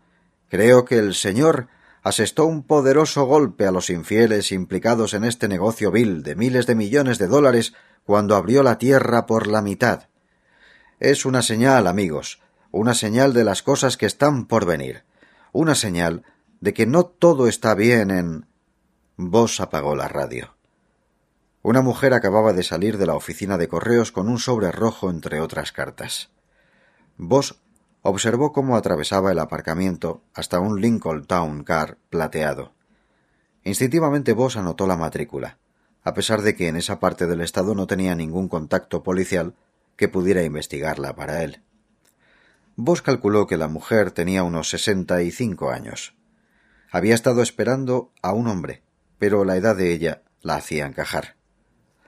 Creo que el Señor asestó un poderoso golpe a los infieles implicados en este negocio vil de miles de millones de dólares cuando abrió la tierra por la mitad. Es una señal, amigos, una señal de las cosas que están por venir, una señal de que no todo está bien en. Vos apagó la radio. Una mujer acababa de salir de la oficina de correos con un sobre rojo entre otras cartas. Vos observó cómo atravesaba el aparcamiento hasta un Lincoln Town Car plateado. Instintivamente Vos anotó la matrícula, a pesar de que en esa parte del estado no tenía ningún contacto policial que pudiera investigarla para él. Vos calculó que la mujer tenía unos sesenta y cinco años. Había estado esperando a un hombre, pero la edad de ella la hacía encajar.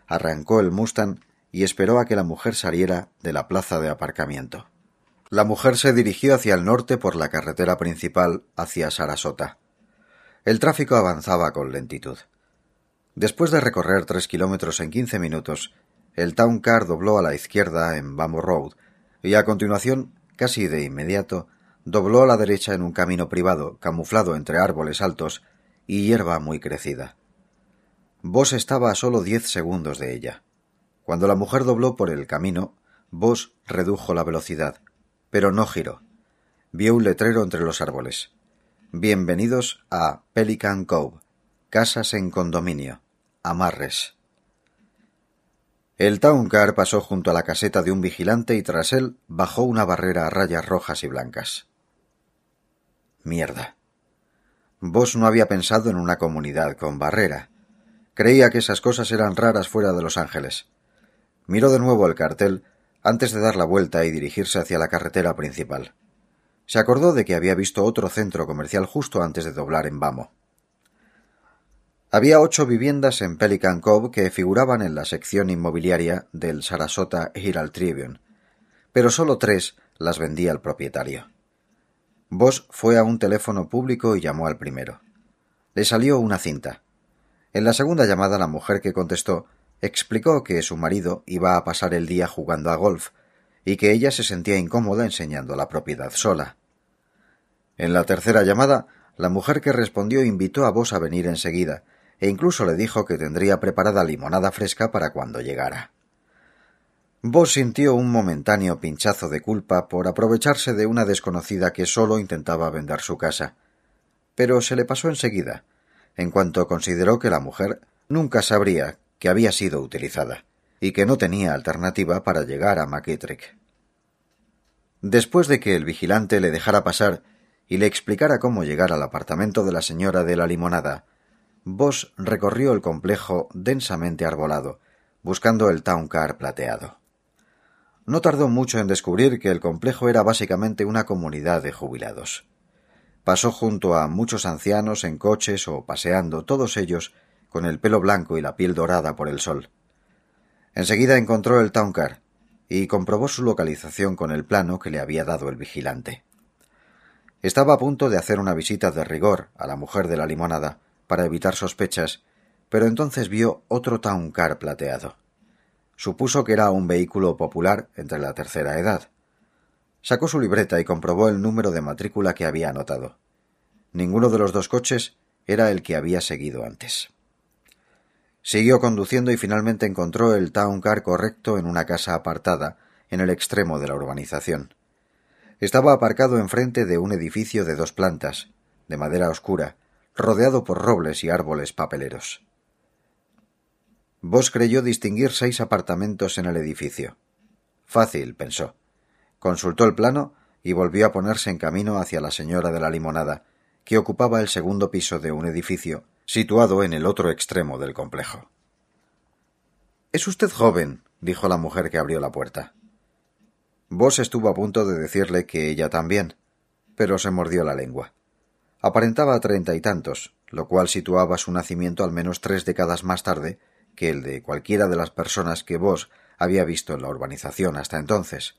Arrancó el Mustang y esperó a que la mujer saliera de la plaza de aparcamiento. La mujer se dirigió hacia el norte por la carretera principal hacia Sarasota. El tráfico avanzaba con lentitud. Después de recorrer tres kilómetros en quince minutos, el Town Car dobló a la izquierda en Bamboo Road y a continuación, casi de inmediato, dobló a la derecha en un camino privado, camuflado entre árboles altos y hierba muy crecida. Vos estaba a solo diez segundos de ella. Cuando la mujer dobló por el camino, Vos redujo la velocidad, pero no giró. Vio un letrero entre los árboles. Bienvenidos a Pelican Cove, casas en condominio, amarres. El Town Car pasó junto a la caseta de un vigilante y tras él bajó una barrera a rayas rojas y blancas. Mierda. Vos no había pensado en una comunidad con barrera. Creía que esas cosas eran raras fuera de Los Ángeles. Miró de nuevo el cartel antes de dar la vuelta y dirigirse hacia la carretera principal. Se acordó de que había visto otro centro comercial justo antes de doblar en Vamo. Había ocho viviendas en Pelican Cove que figuraban en la sección inmobiliaria del Sarasota Herald Tribune, pero solo tres las vendía el propietario. Voss fue a un teléfono público y llamó al primero. Le salió una cinta. En la segunda llamada la mujer que contestó explicó que su marido iba a pasar el día jugando a golf y que ella se sentía incómoda enseñando la propiedad sola. En la tercera llamada, la mujer que respondió invitó a Vos a venir enseguida, e incluso le dijo que tendría preparada limonada fresca para cuando llegara. Vos sintió un momentáneo pinchazo de culpa por aprovecharse de una desconocida que solo intentaba vender su casa. Pero se le pasó enseguida, en cuanto consideró que la mujer nunca sabría que había sido utilizada y que no tenía alternativa para llegar a McKittrick. Después de que el vigilante le dejara pasar y le explicara cómo llegar al apartamento de la señora de la limonada, Vos recorrió el complejo densamente arbolado, buscando el town car plateado. No tardó mucho en descubrir que el complejo era básicamente una comunidad de jubilados. Pasó junto a muchos ancianos en coches o paseando, todos ellos con el pelo blanco y la piel dorada por el sol. Enseguida encontró el town car y comprobó su localización con el plano que le había dado el vigilante. Estaba a punto de hacer una visita de rigor a la mujer de la limonada para evitar sospechas, pero entonces vio otro town car plateado. Supuso que era un vehículo popular entre la tercera edad. Sacó su libreta y comprobó el número de matrícula que había anotado. Ninguno de los dos coches era el que había seguido antes. Siguió conduciendo y finalmente encontró el town car correcto en una casa apartada, en el extremo de la urbanización. Estaba aparcado enfrente de un edificio de dos plantas, de madera oscura, rodeado por robles y árboles papeleros. Vos creyó distinguir seis apartamentos en el edificio. Fácil, pensó. Consultó el plano y volvió a ponerse en camino hacia la señora de la limonada, que ocupaba el segundo piso de un edificio situado en el otro extremo del complejo. Es usted joven, dijo la mujer que abrió la puerta. Vos estuvo a punto de decirle que ella también, pero se mordió la lengua. Aparentaba treinta y tantos, lo cual situaba su nacimiento al menos tres décadas más tarde que el de cualquiera de las personas que vos había visto en la urbanización hasta entonces.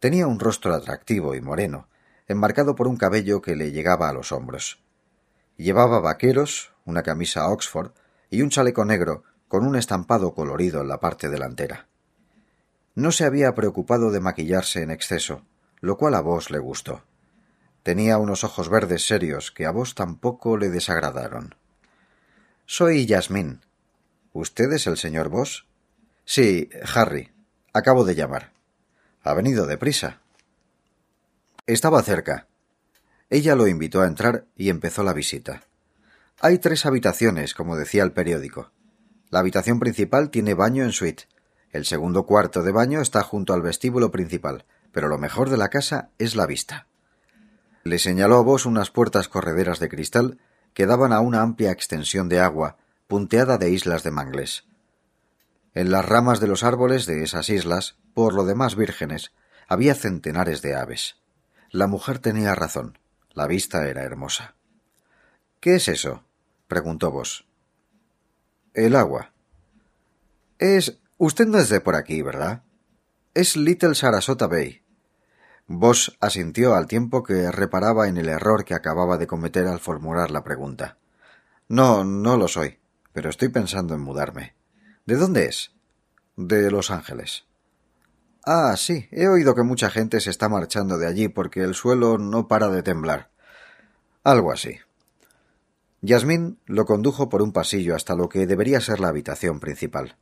Tenía un rostro atractivo y moreno, enmarcado por un cabello que le llegaba a los hombros. Llevaba vaqueros, una camisa Oxford y un chaleco negro con un estampado colorido en la parte delantera. No se había preocupado de maquillarse en exceso, lo cual a vos le gustó. Tenía unos ojos verdes serios que a vos tampoco le desagradaron. Soy Yasmín, ¿Usted es el señor Voss? Sí, Harry. Acabo de llamar. Ha venido deprisa. Estaba cerca. Ella lo invitó a entrar y empezó la visita. Hay tres habitaciones, como decía el periódico. La habitación principal tiene baño en suite. El segundo cuarto de baño está junto al vestíbulo principal, pero lo mejor de la casa es la vista. Le señaló a Voss unas puertas correderas de cristal que daban a una amplia extensión de agua punteada de islas de mangles. En las ramas de los árboles de esas islas, por lo demás vírgenes, había centenares de aves. La mujer tenía razón. La vista era hermosa. ¿Qué es eso? preguntó vos. El agua. Es. Usted no es de por aquí, ¿verdad? Es Little Sarasota Bay. Vos asintió al tiempo que reparaba en el error que acababa de cometer al formular la pregunta. No, no lo soy pero estoy pensando en mudarme. ¿De dónde es? De Los Ángeles. Ah, sí, he oído que mucha gente se está marchando de allí porque el suelo no para de temblar. Algo así. Yasmín lo condujo por un pasillo hasta lo que debería ser la habitación principal.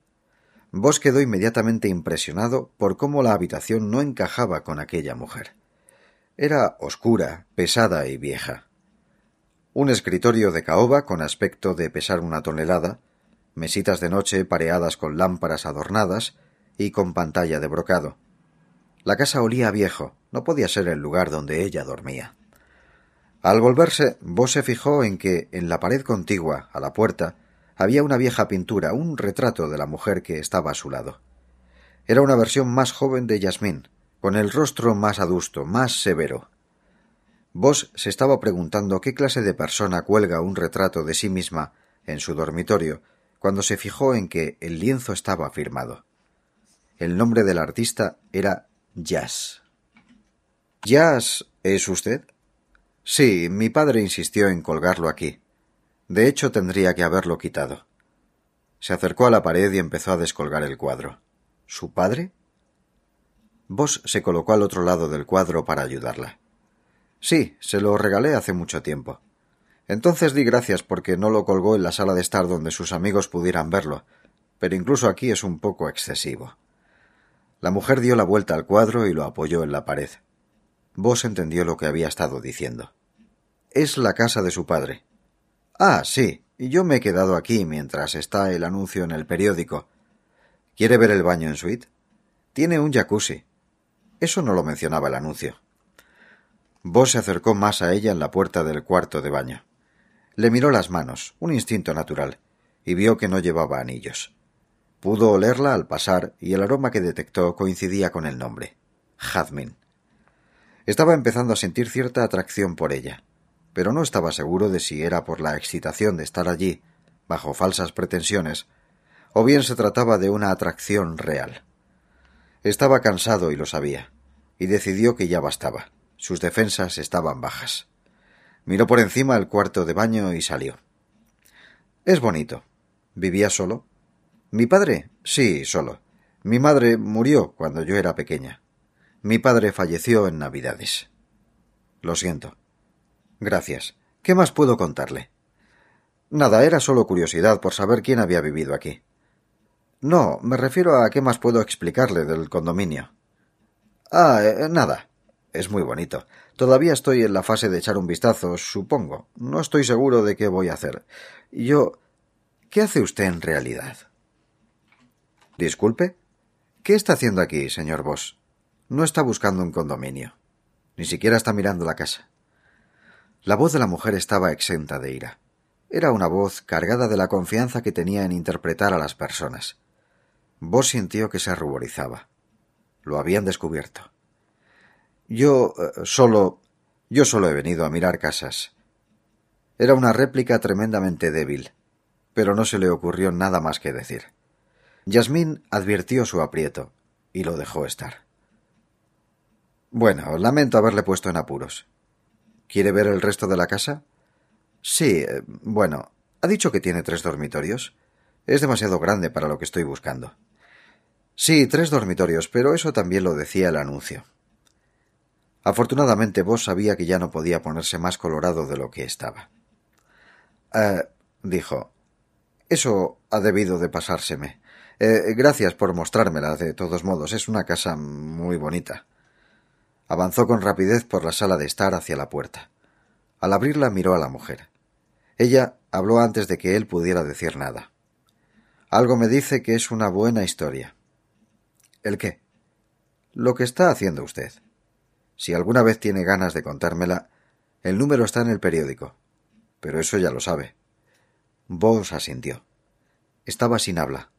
Vos quedó inmediatamente impresionado por cómo la habitación no encajaba con aquella mujer. Era oscura, pesada y vieja un escritorio de caoba con aspecto de pesar una tonelada, mesitas de noche pareadas con lámparas adornadas y con pantalla de brocado. La casa olía a viejo, no podía ser el lugar donde ella dormía. Al volverse, Vos se fijó en que, en la pared contigua, a la puerta, había una vieja pintura, un retrato de la mujer que estaba a su lado. Era una versión más joven de Yasmín, con el rostro más adusto, más severo. Vos se estaba preguntando qué clase de persona cuelga un retrato de sí misma en su dormitorio, cuando se fijó en que el lienzo estaba firmado. El nombre del artista era Jazz. ¿Jazz es usted? Sí, mi padre insistió en colgarlo aquí. De hecho, tendría que haberlo quitado. Se acercó a la pared y empezó a descolgar el cuadro. ¿Su padre? Vos se colocó al otro lado del cuadro para ayudarla. Sí, se lo regalé hace mucho tiempo. Entonces di gracias porque no lo colgó en la sala de estar donde sus amigos pudieran verlo, pero incluso aquí es un poco excesivo. La mujer dio la vuelta al cuadro y lo apoyó en la pared. Vos entendió lo que había estado diciendo. Es la casa de su padre. Ah, sí, yo me he quedado aquí mientras está el anuncio en el periódico. ¿Quiere ver el baño en suite? Tiene un jacuzzi. Eso no lo mencionaba el anuncio. Vos se acercó más a ella en la puerta del cuarto de baño. Le miró las manos, un instinto natural, y vio que no llevaba anillos. Pudo olerla al pasar y el aroma que detectó coincidía con el nombre. Jazmín. Estaba empezando a sentir cierta atracción por ella, pero no estaba seguro de si era por la excitación de estar allí, bajo falsas pretensiones, o bien se trataba de una atracción real. Estaba cansado y lo sabía, y decidió que ya bastaba. Sus defensas estaban bajas. Miró por encima el cuarto de baño y salió. Es bonito. ¿Vivía solo? Mi padre, sí, solo. Mi madre murió cuando yo era pequeña. Mi padre falleció en Navidades. Lo siento. Gracias. ¿Qué más puedo contarle? Nada, era solo curiosidad por saber quién había vivido aquí. No, me refiero a qué más puedo explicarle del condominio. Ah, eh, nada. Es muy bonito. Todavía estoy en la fase de echar un vistazo, supongo. No estoy seguro de qué voy a hacer. Yo. ¿Qué hace usted en realidad? Disculpe. ¿Qué está haciendo aquí, señor Boss? No está buscando un condominio. Ni siquiera está mirando la casa. La voz de la mujer estaba exenta de ira. Era una voz cargada de la confianza que tenía en interpretar a las personas. Vos sintió que se ruborizaba. Lo habían descubierto. Yo eh, solo. Yo solo he venido a mirar casas. Era una réplica tremendamente débil, pero no se le ocurrió nada más que decir. Yasmín advirtió su aprieto y lo dejó estar. Bueno, lamento haberle puesto en apuros. ¿Quiere ver el resto de la casa? Sí, eh, bueno, ha dicho que tiene tres dormitorios. Es demasiado grande para lo que estoy buscando. Sí, tres dormitorios, pero eso también lo decía el anuncio. Afortunadamente vos sabía que ya no podía ponerse más colorado de lo que estaba. Eh, dijo. Eso ha debido de pasárseme. Eh, gracias por mostrármela, de todos modos. Es una casa muy bonita. Avanzó con rapidez por la sala de estar hacia la puerta. Al abrirla miró a la mujer. Ella habló antes de que él pudiera decir nada. Algo me dice que es una buena historia. ¿El qué? Lo que está haciendo usted. Si alguna vez tiene ganas de contármela, el número está en el periódico. Pero eso ya lo sabe. Vos asintió. Estaba sin habla.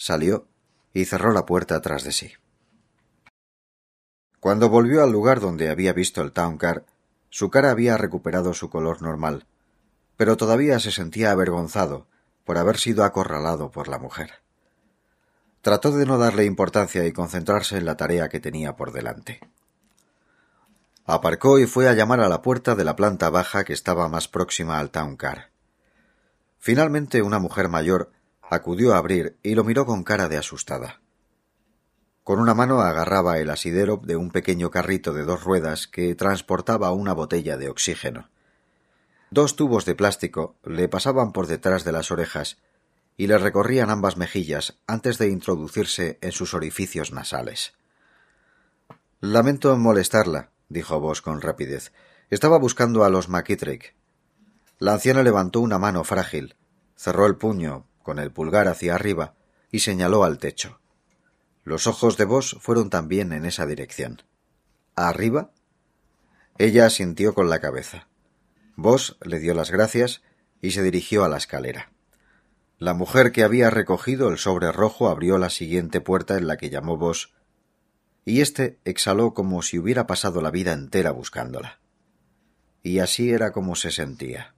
Salió y cerró la puerta tras de sí. Cuando volvió al lugar donde había visto el Town Car, su cara había recuperado su color normal, pero todavía se sentía avergonzado por haber sido acorralado por la mujer. Trató de no darle importancia y concentrarse en la tarea que tenía por delante. Aparcó y fue a llamar a la puerta de la planta baja que estaba más próxima al Town Car. Finalmente una mujer mayor acudió a abrir y lo miró con cara de asustada. Con una mano agarraba el asidero de un pequeño carrito de dos ruedas que transportaba una botella de oxígeno. Dos tubos de plástico le pasaban por detrás de las orejas y le recorrían ambas mejillas antes de introducirse en sus orificios nasales. Lamento molestarla, dijo Vos con rapidez. Estaba buscando a los McKittrick. La anciana levantó una mano frágil, cerró el puño con el pulgar hacia arriba y señaló al techo. Los ojos de Vos fueron también en esa dirección. ¿Arriba? Ella asintió con la cabeza. Vos le dio las gracias y se dirigió a la escalera. La mujer que había recogido el sobre rojo abrió la siguiente puerta en la que llamó Vos y éste exhaló como si hubiera pasado la vida entera buscándola. Y así era como se sentía.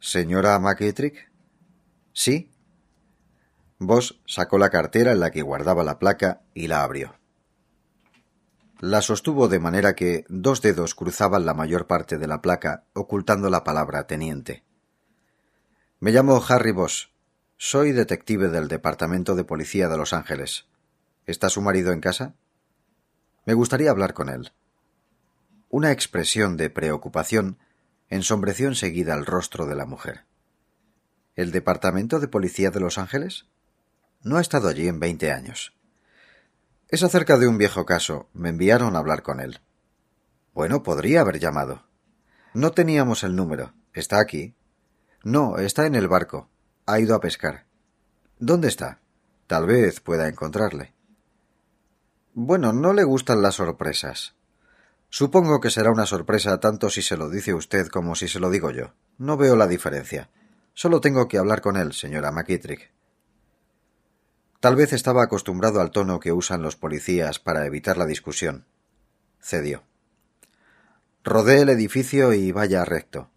¿Señora McKittrick? ¿Sí? Vos sacó la cartera en la que guardaba la placa y la abrió. La sostuvo de manera que dos dedos cruzaban la mayor parte de la placa, ocultando la palabra teniente. Me llamo Harry Voss. Soy detective del Departamento de Policía de Los Ángeles. ¿Está su marido en casa? Me gustaría hablar con él. Una expresión de preocupación ensombreció enseguida el rostro de la mujer. ¿El Departamento de Policía de Los Ángeles? No ha estado allí en veinte años. Es acerca de un viejo caso. Me enviaron a hablar con él. Bueno, podría haber llamado. No teníamos el número. Está aquí. No, está en el barco. Ha ido a pescar. ¿Dónde está? Tal vez pueda encontrarle. Bueno, no le gustan las sorpresas. Supongo que será una sorpresa tanto si se lo dice usted como si se lo digo yo. No veo la diferencia. Solo tengo que hablar con él, señora McKittrick. Tal vez estaba acostumbrado al tono que usan los policías para evitar la discusión. Cedió. Rodee el edificio y vaya recto.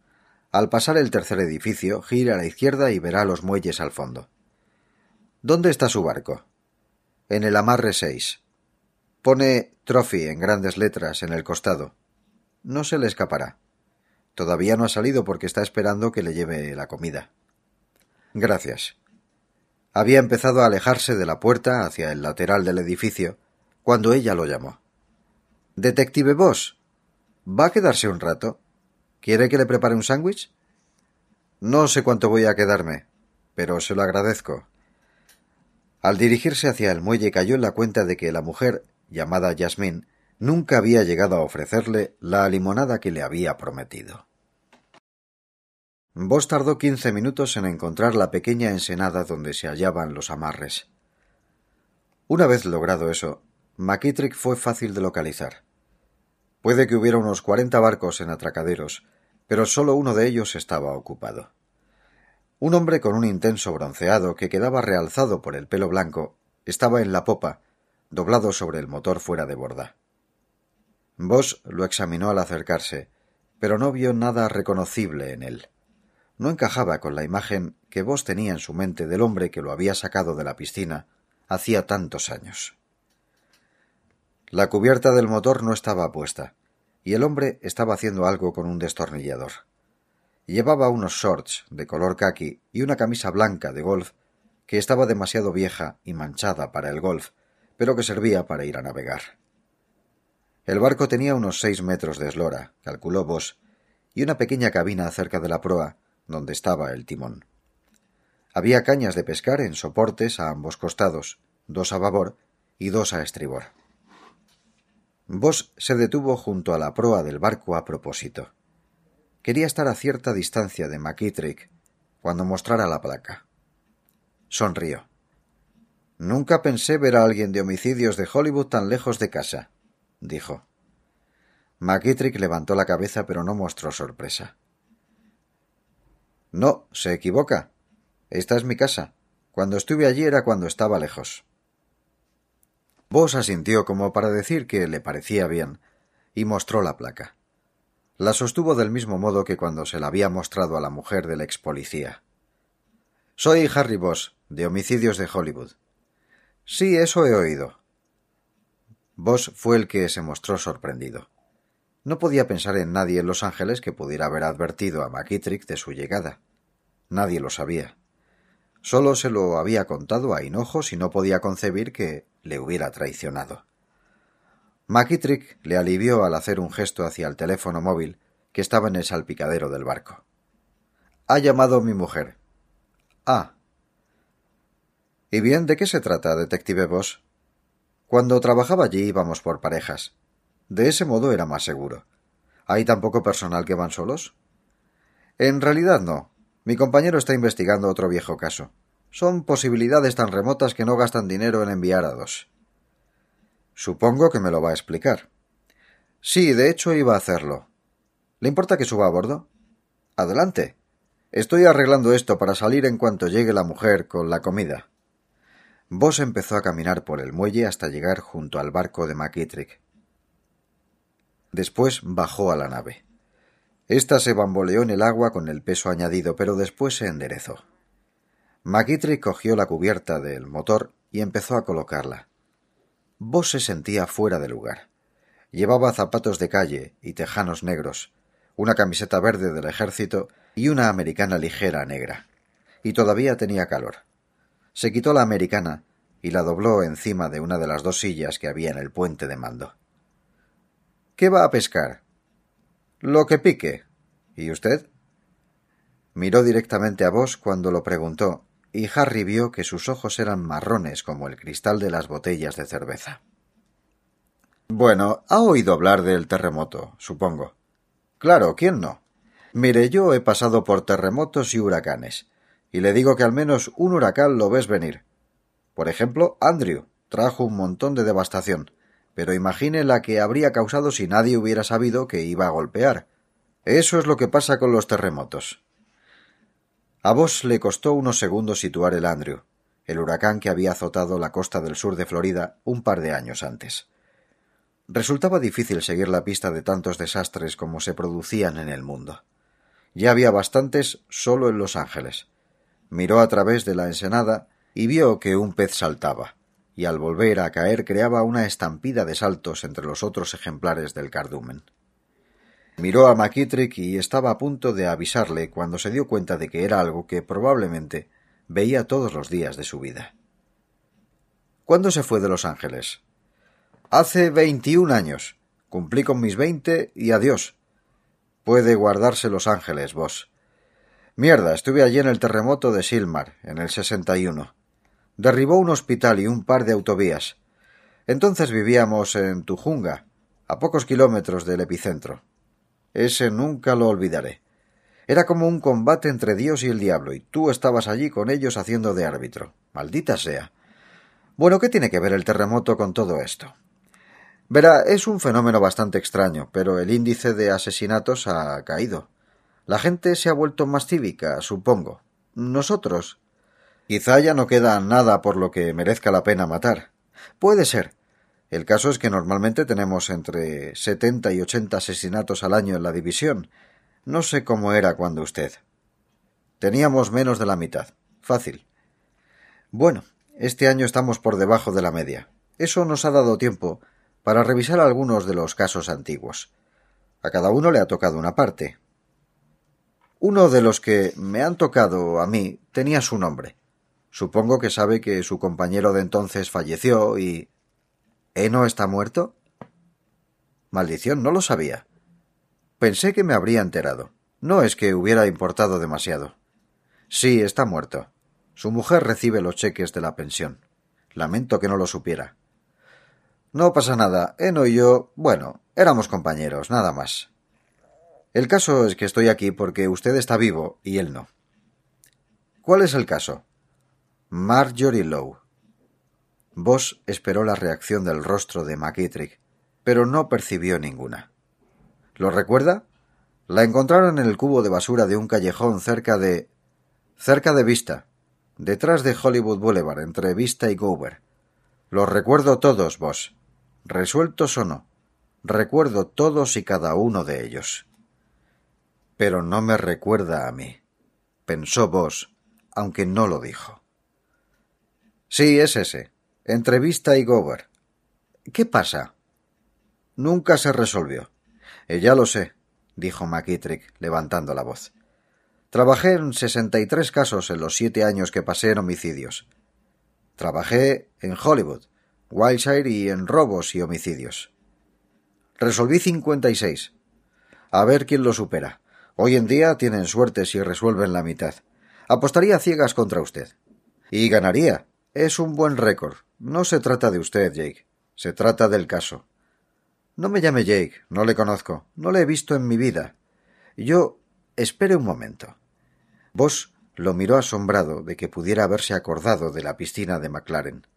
Al pasar el tercer edificio, gire a la izquierda y verá los muelles al fondo. ¿Dónde está su barco? En el amarre seis. Pone Trophy en grandes letras en el costado. No se le escapará. Todavía no ha salido porque está esperando que le lleve la comida. Gracias. Había empezado a alejarse de la puerta hacia el lateral del edificio cuando ella lo llamó. Detective Boss. ¿Va a quedarse un rato? ¿Quiere que le prepare un sándwich? No sé cuánto voy a quedarme, pero se lo agradezco. Al dirigirse hacia el muelle cayó en la cuenta de que la mujer, llamada Yasmín, nunca había llegado a ofrecerle la limonada que le había prometido. Vos tardó quince minutos en encontrar la pequeña ensenada donde se hallaban los amarres. Una vez logrado eso, McKittrick fue fácil de localizar. Puede que hubiera unos cuarenta barcos en atracaderos, pero solo uno de ellos estaba ocupado. Un hombre con un intenso bronceado que quedaba realzado por el pelo blanco estaba en la popa, doblado sobre el motor fuera de borda. Vos lo examinó al acercarse, pero no vio nada reconocible en él no encajaba con la imagen que vos tenía en su mente del hombre que lo había sacado de la piscina hacía tantos años. La cubierta del motor no estaba puesta, y el hombre estaba haciendo algo con un destornillador. Llevaba unos shorts de color khaki y una camisa blanca de golf que estaba demasiado vieja y manchada para el golf, pero que servía para ir a navegar. El barco tenía unos seis metros de eslora, calculó Vos, y una pequeña cabina cerca de la proa donde estaba el timón. Había cañas de pescar en soportes a ambos costados, dos a babor y dos a estribor. Vos se detuvo junto a la proa del barco a propósito. Quería estar a cierta distancia de McKittrick cuando mostrara la placa. Sonrió. Nunca pensé ver a alguien de homicidios de Hollywood tan lejos de casa, dijo. McKittrick levantó la cabeza pero no mostró sorpresa. No, se equivoca. Esta es mi casa. Cuando estuve allí era cuando estaba lejos. Vos asintió como para decir que le parecía bien, y mostró la placa. La sostuvo del mismo modo que cuando se la había mostrado a la mujer del ex policía. Soy Harry Boss, de Homicidios de Hollywood. Sí, eso he oído. Boss fue el que se mostró sorprendido. No podía pensar en nadie en Los Ángeles que pudiera haber advertido a McKittrick de su llegada. Nadie lo sabía. Solo se lo había contado a Hinojos y no podía concebir que le hubiera traicionado. McKittrick le alivió al hacer un gesto hacia el teléfono móvil que estaba en el salpicadero del barco. Ha llamado mi mujer. Ah. ¿Y bien de qué se trata, detective Boss? Cuando trabajaba allí íbamos por parejas. De ese modo era más seguro. ¿Hay tan poco personal que van solos? En realidad no. Mi compañero está investigando otro viejo caso. Son posibilidades tan remotas que no gastan dinero en enviar a dos. Supongo que me lo va a explicar. Sí, de hecho iba a hacerlo. ¿Le importa que suba a bordo? Adelante. Estoy arreglando esto para salir en cuanto llegue la mujer con la comida. Vos empezó a caminar por el muelle hasta llegar junto al barco de McKittrick. Después bajó a la nave. Esta se bamboleó en el agua con el peso añadido, pero después se enderezó. McKittrick cogió la cubierta del motor y empezó a colocarla. Vos se sentía fuera de lugar. Llevaba zapatos de calle y tejanos negros, una camiseta verde del ejército y una americana ligera negra. Y todavía tenía calor. Se quitó la americana y la dobló encima de una de las dos sillas que había en el puente de mando. ¿Qué va a pescar? Lo que pique. ¿Y usted? Miró directamente a vos cuando lo preguntó, y Harry vio que sus ojos eran marrones como el cristal de las botellas de cerveza. Bueno, ha oído hablar del terremoto, supongo. Claro, ¿quién no? Mire, yo he pasado por terremotos y huracanes, y le digo que al menos un huracán lo ves venir. Por ejemplo, Andrew trajo un montón de devastación, pero imagine la que habría causado si nadie hubiera sabido que iba a golpear. Eso es lo que pasa con los terremotos. A vos le costó unos segundos situar el Andrew, el huracán que había azotado la costa del sur de Florida un par de años antes. Resultaba difícil seguir la pista de tantos desastres como se producían en el mundo. Ya había bastantes solo en Los Ángeles. Miró a través de la ensenada y vio que un pez saltaba, y al volver a caer creaba una estampida de saltos entre los otros ejemplares del cardumen. Miró a McKittrick y estaba a punto de avisarle cuando se dio cuenta de que era algo que probablemente veía todos los días de su vida. ¿Cuándo se fue de Los Ángeles? Hace veintiún años. Cumplí con mis veinte y adiós. Puede guardarse Los Ángeles, vos. Mierda, estuve allí en el terremoto de Silmar, en el sesenta y uno. Derribó un hospital y un par de autovías. Entonces vivíamos en Tujunga, a pocos kilómetros del epicentro. Ese nunca lo olvidaré. Era como un combate entre Dios y el diablo, y tú estabas allí con ellos haciendo de árbitro. Maldita sea. Bueno, ¿qué tiene que ver el terremoto con todo esto? Verá, es un fenómeno bastante extraño, pero el índice de asesinatos ha caído. La gente se ha vuelto más cívica, supongo. Nosotros. Quizá ya no queda nada por lo que merezca la pena matar. Puede ser, el caso es que normalmente tenemos entre setenta y ochenta asesinatos al año en la división. No sé cómo era cuando usted. Teníamos menos de la mitad. Fácil. Bueno, este año estamos por debajo de la media. Eso nos ha dado tiempo para revisar algunos de los casos antiguos. A cada uno le ha tocado una parte. Uno de los que me han tocado a mí tenía su nombre. Supongo que sabe que su compañero de entonces falleció y ¿Eno está muerto? Maldición, no lo sabía. Pensé que me habría enterado. No es que hubiera importado demasiado. Sí, está muerto. Su mujer recibe los cheques de la pensión. Lamento que no lo supiera. No pasa nada. Eno y yo, bueno, éramos compañeros, nada más. El caso es que estoy aquí porque usted está vivo y él no. ¿Cuál es el caso? Marjorie Lowe. Vos esperó la reacción del rostro de McKittrick, pero no percibió ninguna. ¿Lo recuerda? La encontraron en el cubo de basura de un callejón cerca de. cerca de Vista, detrás de Hollywood Boulevard, entre Vista y Gower. Los recuerdo todos, vos. Resueltos o no. Recuerdo todos y cada uno de ellos. Pero no me recuerda a mí, pensó vos, aunque no lo dijo. Sí, es ese, Entrevista y Gover. ¿Qué pasa? Nunca se resolvió. Eh, ya lo sé, dijo McKittrick, levantando la voz. Trabajé en sesenta y tres casos en los siete años que pasé en homicidios. Trabajé en Hollywood, Wilshire y en robos y homicidios. Resolví cincuenta y seis. A ver quién lo supera. Hoy en día tienen suerte si resuelven la mitad. Apostaría ciegas contra usted. Y ganaría. Es un buen récord. No se trata de usted, Jake. Se trata del caso. No me llame Jake. No le conozco. No le he visto en mi vida. Yo. Espere un momento. Vos lo miró asombrado de que pudiera haberse acordado de la piscina de McLaren.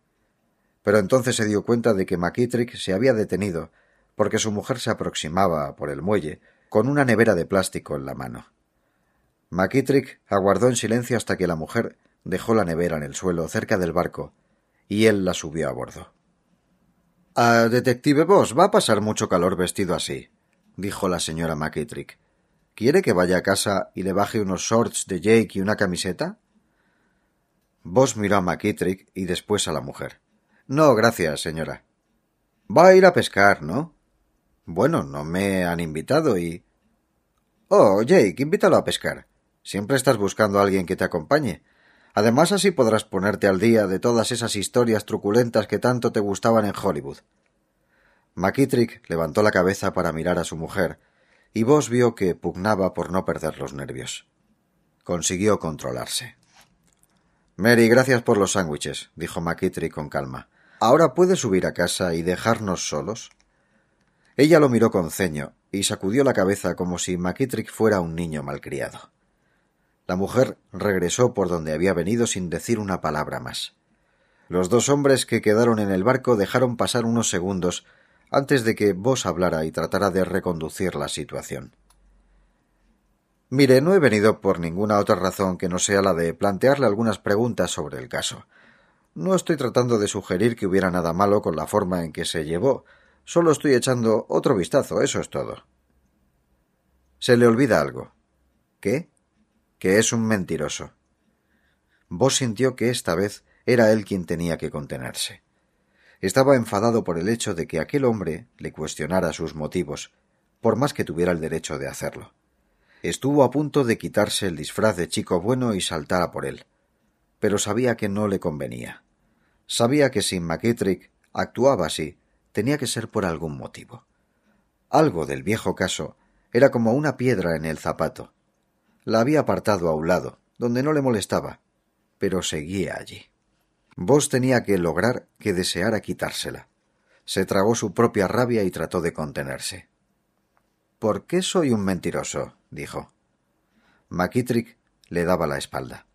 Pero entonces se dio cuenta de que McKittrick se había detenido porque su mujer se aproximaba por el muelle con una nevera de plástico en la mano. McKittrick aguardó en silencio hasta que la mujer dejó la nevera en el suelo cerca del barco y él la subió a bordo. Ah, detective Boss, va a pasar mucho calor vestido así, dijo la señora McKittrick. ¿Quiere que vaya a casa y le baje unos shorts de Jake y una camiseta? Vos miró a McKittrick y después a la mujer. No, gracias, señora. Va a ir a pescar, ¿no? Bueno, no me han invitado y. Oh, Jake, invítalo a pescar. Siempre estás buscando a alguien que te acompañe. Además, así podrás ponerte al día de todas esas historias truculentas que tanto te gustaban en Hollywood. McKittrick levantó la cabeza para mirar a su mujer, y Vos vio que pugnaba por no perder los nervios. Consiguió controlarse. Mary, gracias por los sándwiches, dijo McKittrick con calma. ¿Ahora puedes subir a casa y dejarnos solos? Ella lo miró con ceño y sacudió la cabeza como si McKittrick fuera un niño malcriado. La mujer regresó por donde había venido sin decir una palabra más. Los dos hombres que quedaron en el barco dejaron pasar unos segundos antes de que vos hablara y tratara de reconducir la situación. Mire, no he venido por ninguna otra razón que no sea la de plantearle algunas preguntas sobre el caso. No estoy tratando de sugerir que hubiera nada malo con la forma en que se llevó. Solo estoy echando otro vistazo, eso es todo. Se le olvida algo. ¿Qué? Que es un mentiroso. Vos sintió que esta vez era él quien tenía que contenerse. Estaba enfadado por el hecho de que aquel hombre le cuestionara sus motivos, por más que tuviera el derecho de hacerlo. Estuvo a punto de quitarse el disfraz de chico bueno y saltar por él, pero sabía que no le convenía. Sabía que si McKittrick actuaba así, tenía que ser por algún motivo. Algo del viejo caso era como una piedra en el zapato. La había apartado a un lado, donde no le molestaba, pero seguía allí. Vos tenía que lograr que deseara quitársela. Se tragó su propia rabia y trató de contenerse. ¿Por qué soy un mentiroso? dijo. McKittrick le daba la espalda.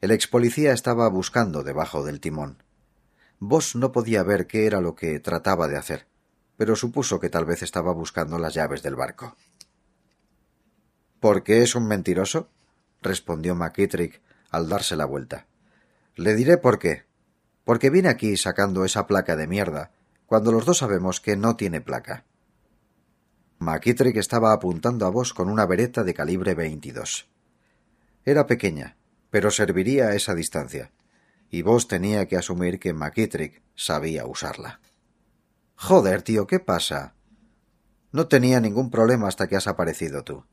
El ex policía estaba buscando debajo del timón. Vos no podía ver qué era lo que trataba de hacer, pero supuso que tal vez estaba buscando las llaves del barco. ¿Por qué es un mentiroso? respondió McKittrick al darse la vuelta. Le diré por qué. Porque viene aquí sacando esa placa de mierda, cuando los dos sabemos que no tiene placa. McKittrick estaba apuntando a vos con una vereta de calibre 22. Era pequeña, pero serviría a esa distancia, y vos tenía que asumir que McKittrick sabía usarla. Joder, tío, ¿qué pasa? No tenía ningún problema hasta que has aparecido tú.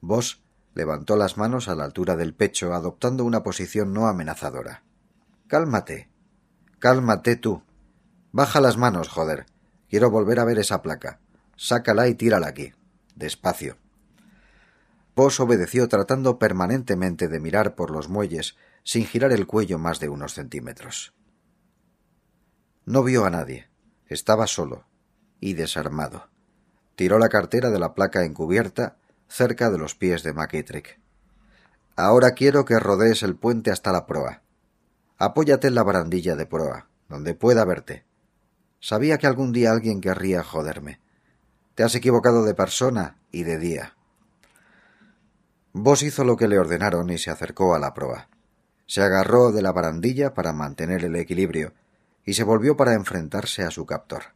Vos levantó las manos a la altura del pecho, adoptando una posición no amenazadora. Cálmate. Cálmate tú. Baja las manos, joder. Quiero volver a ver esa placa. Sácala y tírala aquí. Despacio. Vos obedeció tratando permanentemente de mirar por los muelles sin girar el cuello más de unos centímetros. No vio a nadie. Estaba solo y desarmado. Tiró la cartera de la placa encubierta cerca de los pies de McKittrick. Ahora quiero que rodees el puente hasta la proa. Apóyate en la barandilla de proa, donde pueda verte. Sabía que algún día alguien querría joderme. Te has equivocado de persona y de día. Vos hizo lo que le ordenaron y se acercó a la proa. Se agarró de la barandilla para mantener el equilibrio y se volvió para enfrentarse a su captor.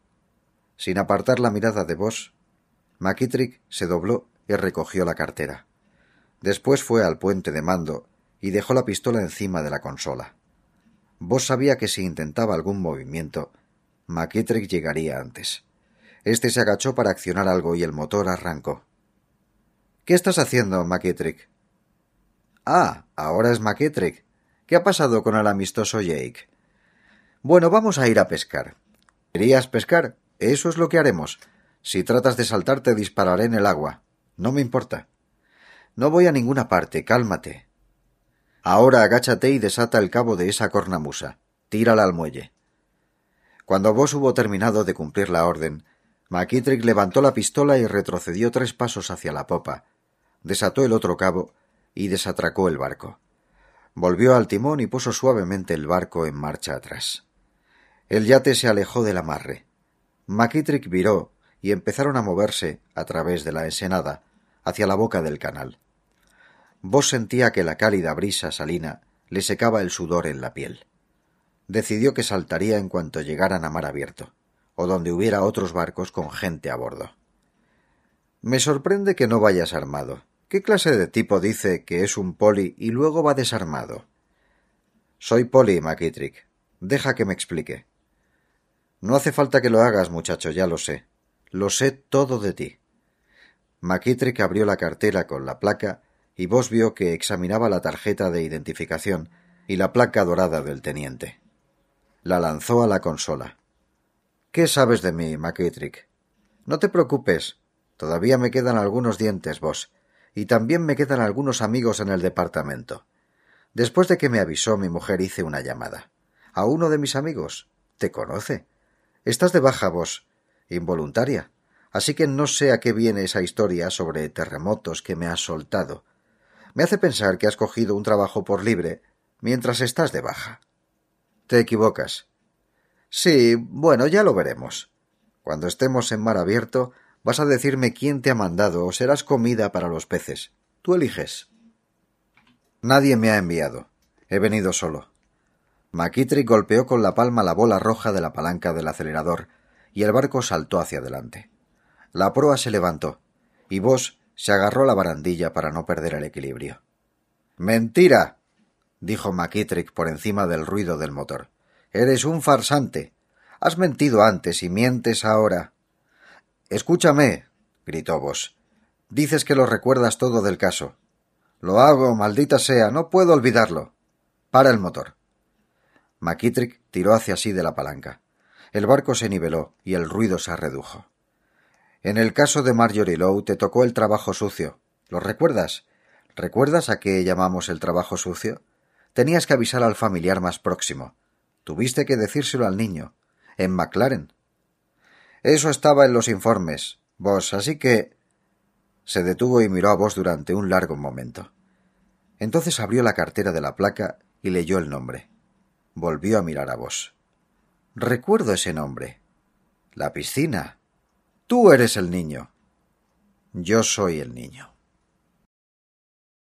Sin apartar la mirada de vos, McKittrick se dobló recogió la cartera. Después fue al puente de mando y dejó la pistola encima de la consola. Vos sabía que si intentaba algún movimiento, McKittrick llegaría antes. Este se agachó para accionar algo y el motor arrancó. ¿Qué estás haciendo, McKittrick? Ah, ahora es McKittrick. ¿Qué ha pasado con el amistoso Jake? Bueno, vamos a ir a pescar. ¿Querías pescar? Eso es lo que haremos. Si tratas de saltar te dispararé en el agua. No me importa. No voy a ninguna parte, cálmate. Ahora agáchate y desata el cabo de esa cornamusa. Tírala al muelle. Cuando vos hubo terminado de cumplir la orden, McKittrick levantó la pistola y retrocedió tres pasos hacia la popa, desató el otro cabo y desatracó el barco. Volvió al timón y puso suavemente el barco en marcha atrás. El yate se alejó del amarre. McKittrick viró y empezaron a moverse a través de la ensenada hacia la boca del canal. Vos sentía que la cálida brisa salina le secaba el sudor en la piel. Decidió que saltaría en cuanto llegaran a mar abierto, o donde hubiera otros barcos con gente a bordo. Me sorprende que no vayas armado. ¿Qué clase de tipo dice que es un poli y luego va desarmado? Soy Polly, McKittrick. Deja que me explique. No hace falta que lo hagas, muchacho, ya lo sé. Lo sé todo de ti. McKittrick abrió la cartera con la placa y vos vio que examinaba la tarjeta de identificación y la placa dorada del teniente. La lanzó a la consola. ¿Qué sabes de mí, McKittrick? No te preocupes. Todavía me quedan algunos dientes, vos, y también me quedan algunos amigos en el departamento. Después de que me avisó mi mujer hice una llamada. A uno de mis amigos. ¿Te conoce? Estás de baja, vos. Involuntaria. Así que no sé a qué viene esa historia sobre terremotos que me has soltado. Me hace pensar que has cogido un trabajo por libre mientras estás de baja. Te equivocas. Sí, bueno, ya lo veremos. Cuando estemos en mar abierto, vas a decirme quién te ha mandado o serás comida para los peces. Tú eliges. Nadie me ha enviado. He venido solo. McKittrick golpeó con la palma la bola roja de la palanca del acelerador y el barco saltó hacia adelante. La proa se levantó y Vos se agarró a la barandilla para no perder el equilibrio. Mentira. dijo McKittrick por encima del ruido del motor. Eres un farsante. Has mentido antes y mientes ahora. Escúchame, gritó Vos. Dices que lo recuerdas todo del caso. Lo hago, maldita sea, no puedo olvidarlo. Para el motor. McKittrick tiró hacia sí de la palanca. El barco se niveló y el ruido se redujo. En el caso de Marjorie Lowe te tocó el trabajo sucio. ¿Lo recuerdas? ¿Recuerdas a qué llamamos el trabajo sucio? Tenías que avisar al familiar más próximo. Tuviste que decírselo al niño. En McLaren. Eso estaba en los informes, vos, así que. Se detuvo y miró a vos durante un largo momento. Entonces abrió la cartera de la placa y leyó el nombre. Volvió a mirar a vos. Recuerdo ese nombre. La piscina. Tú eres el niño. Yo soy el niño.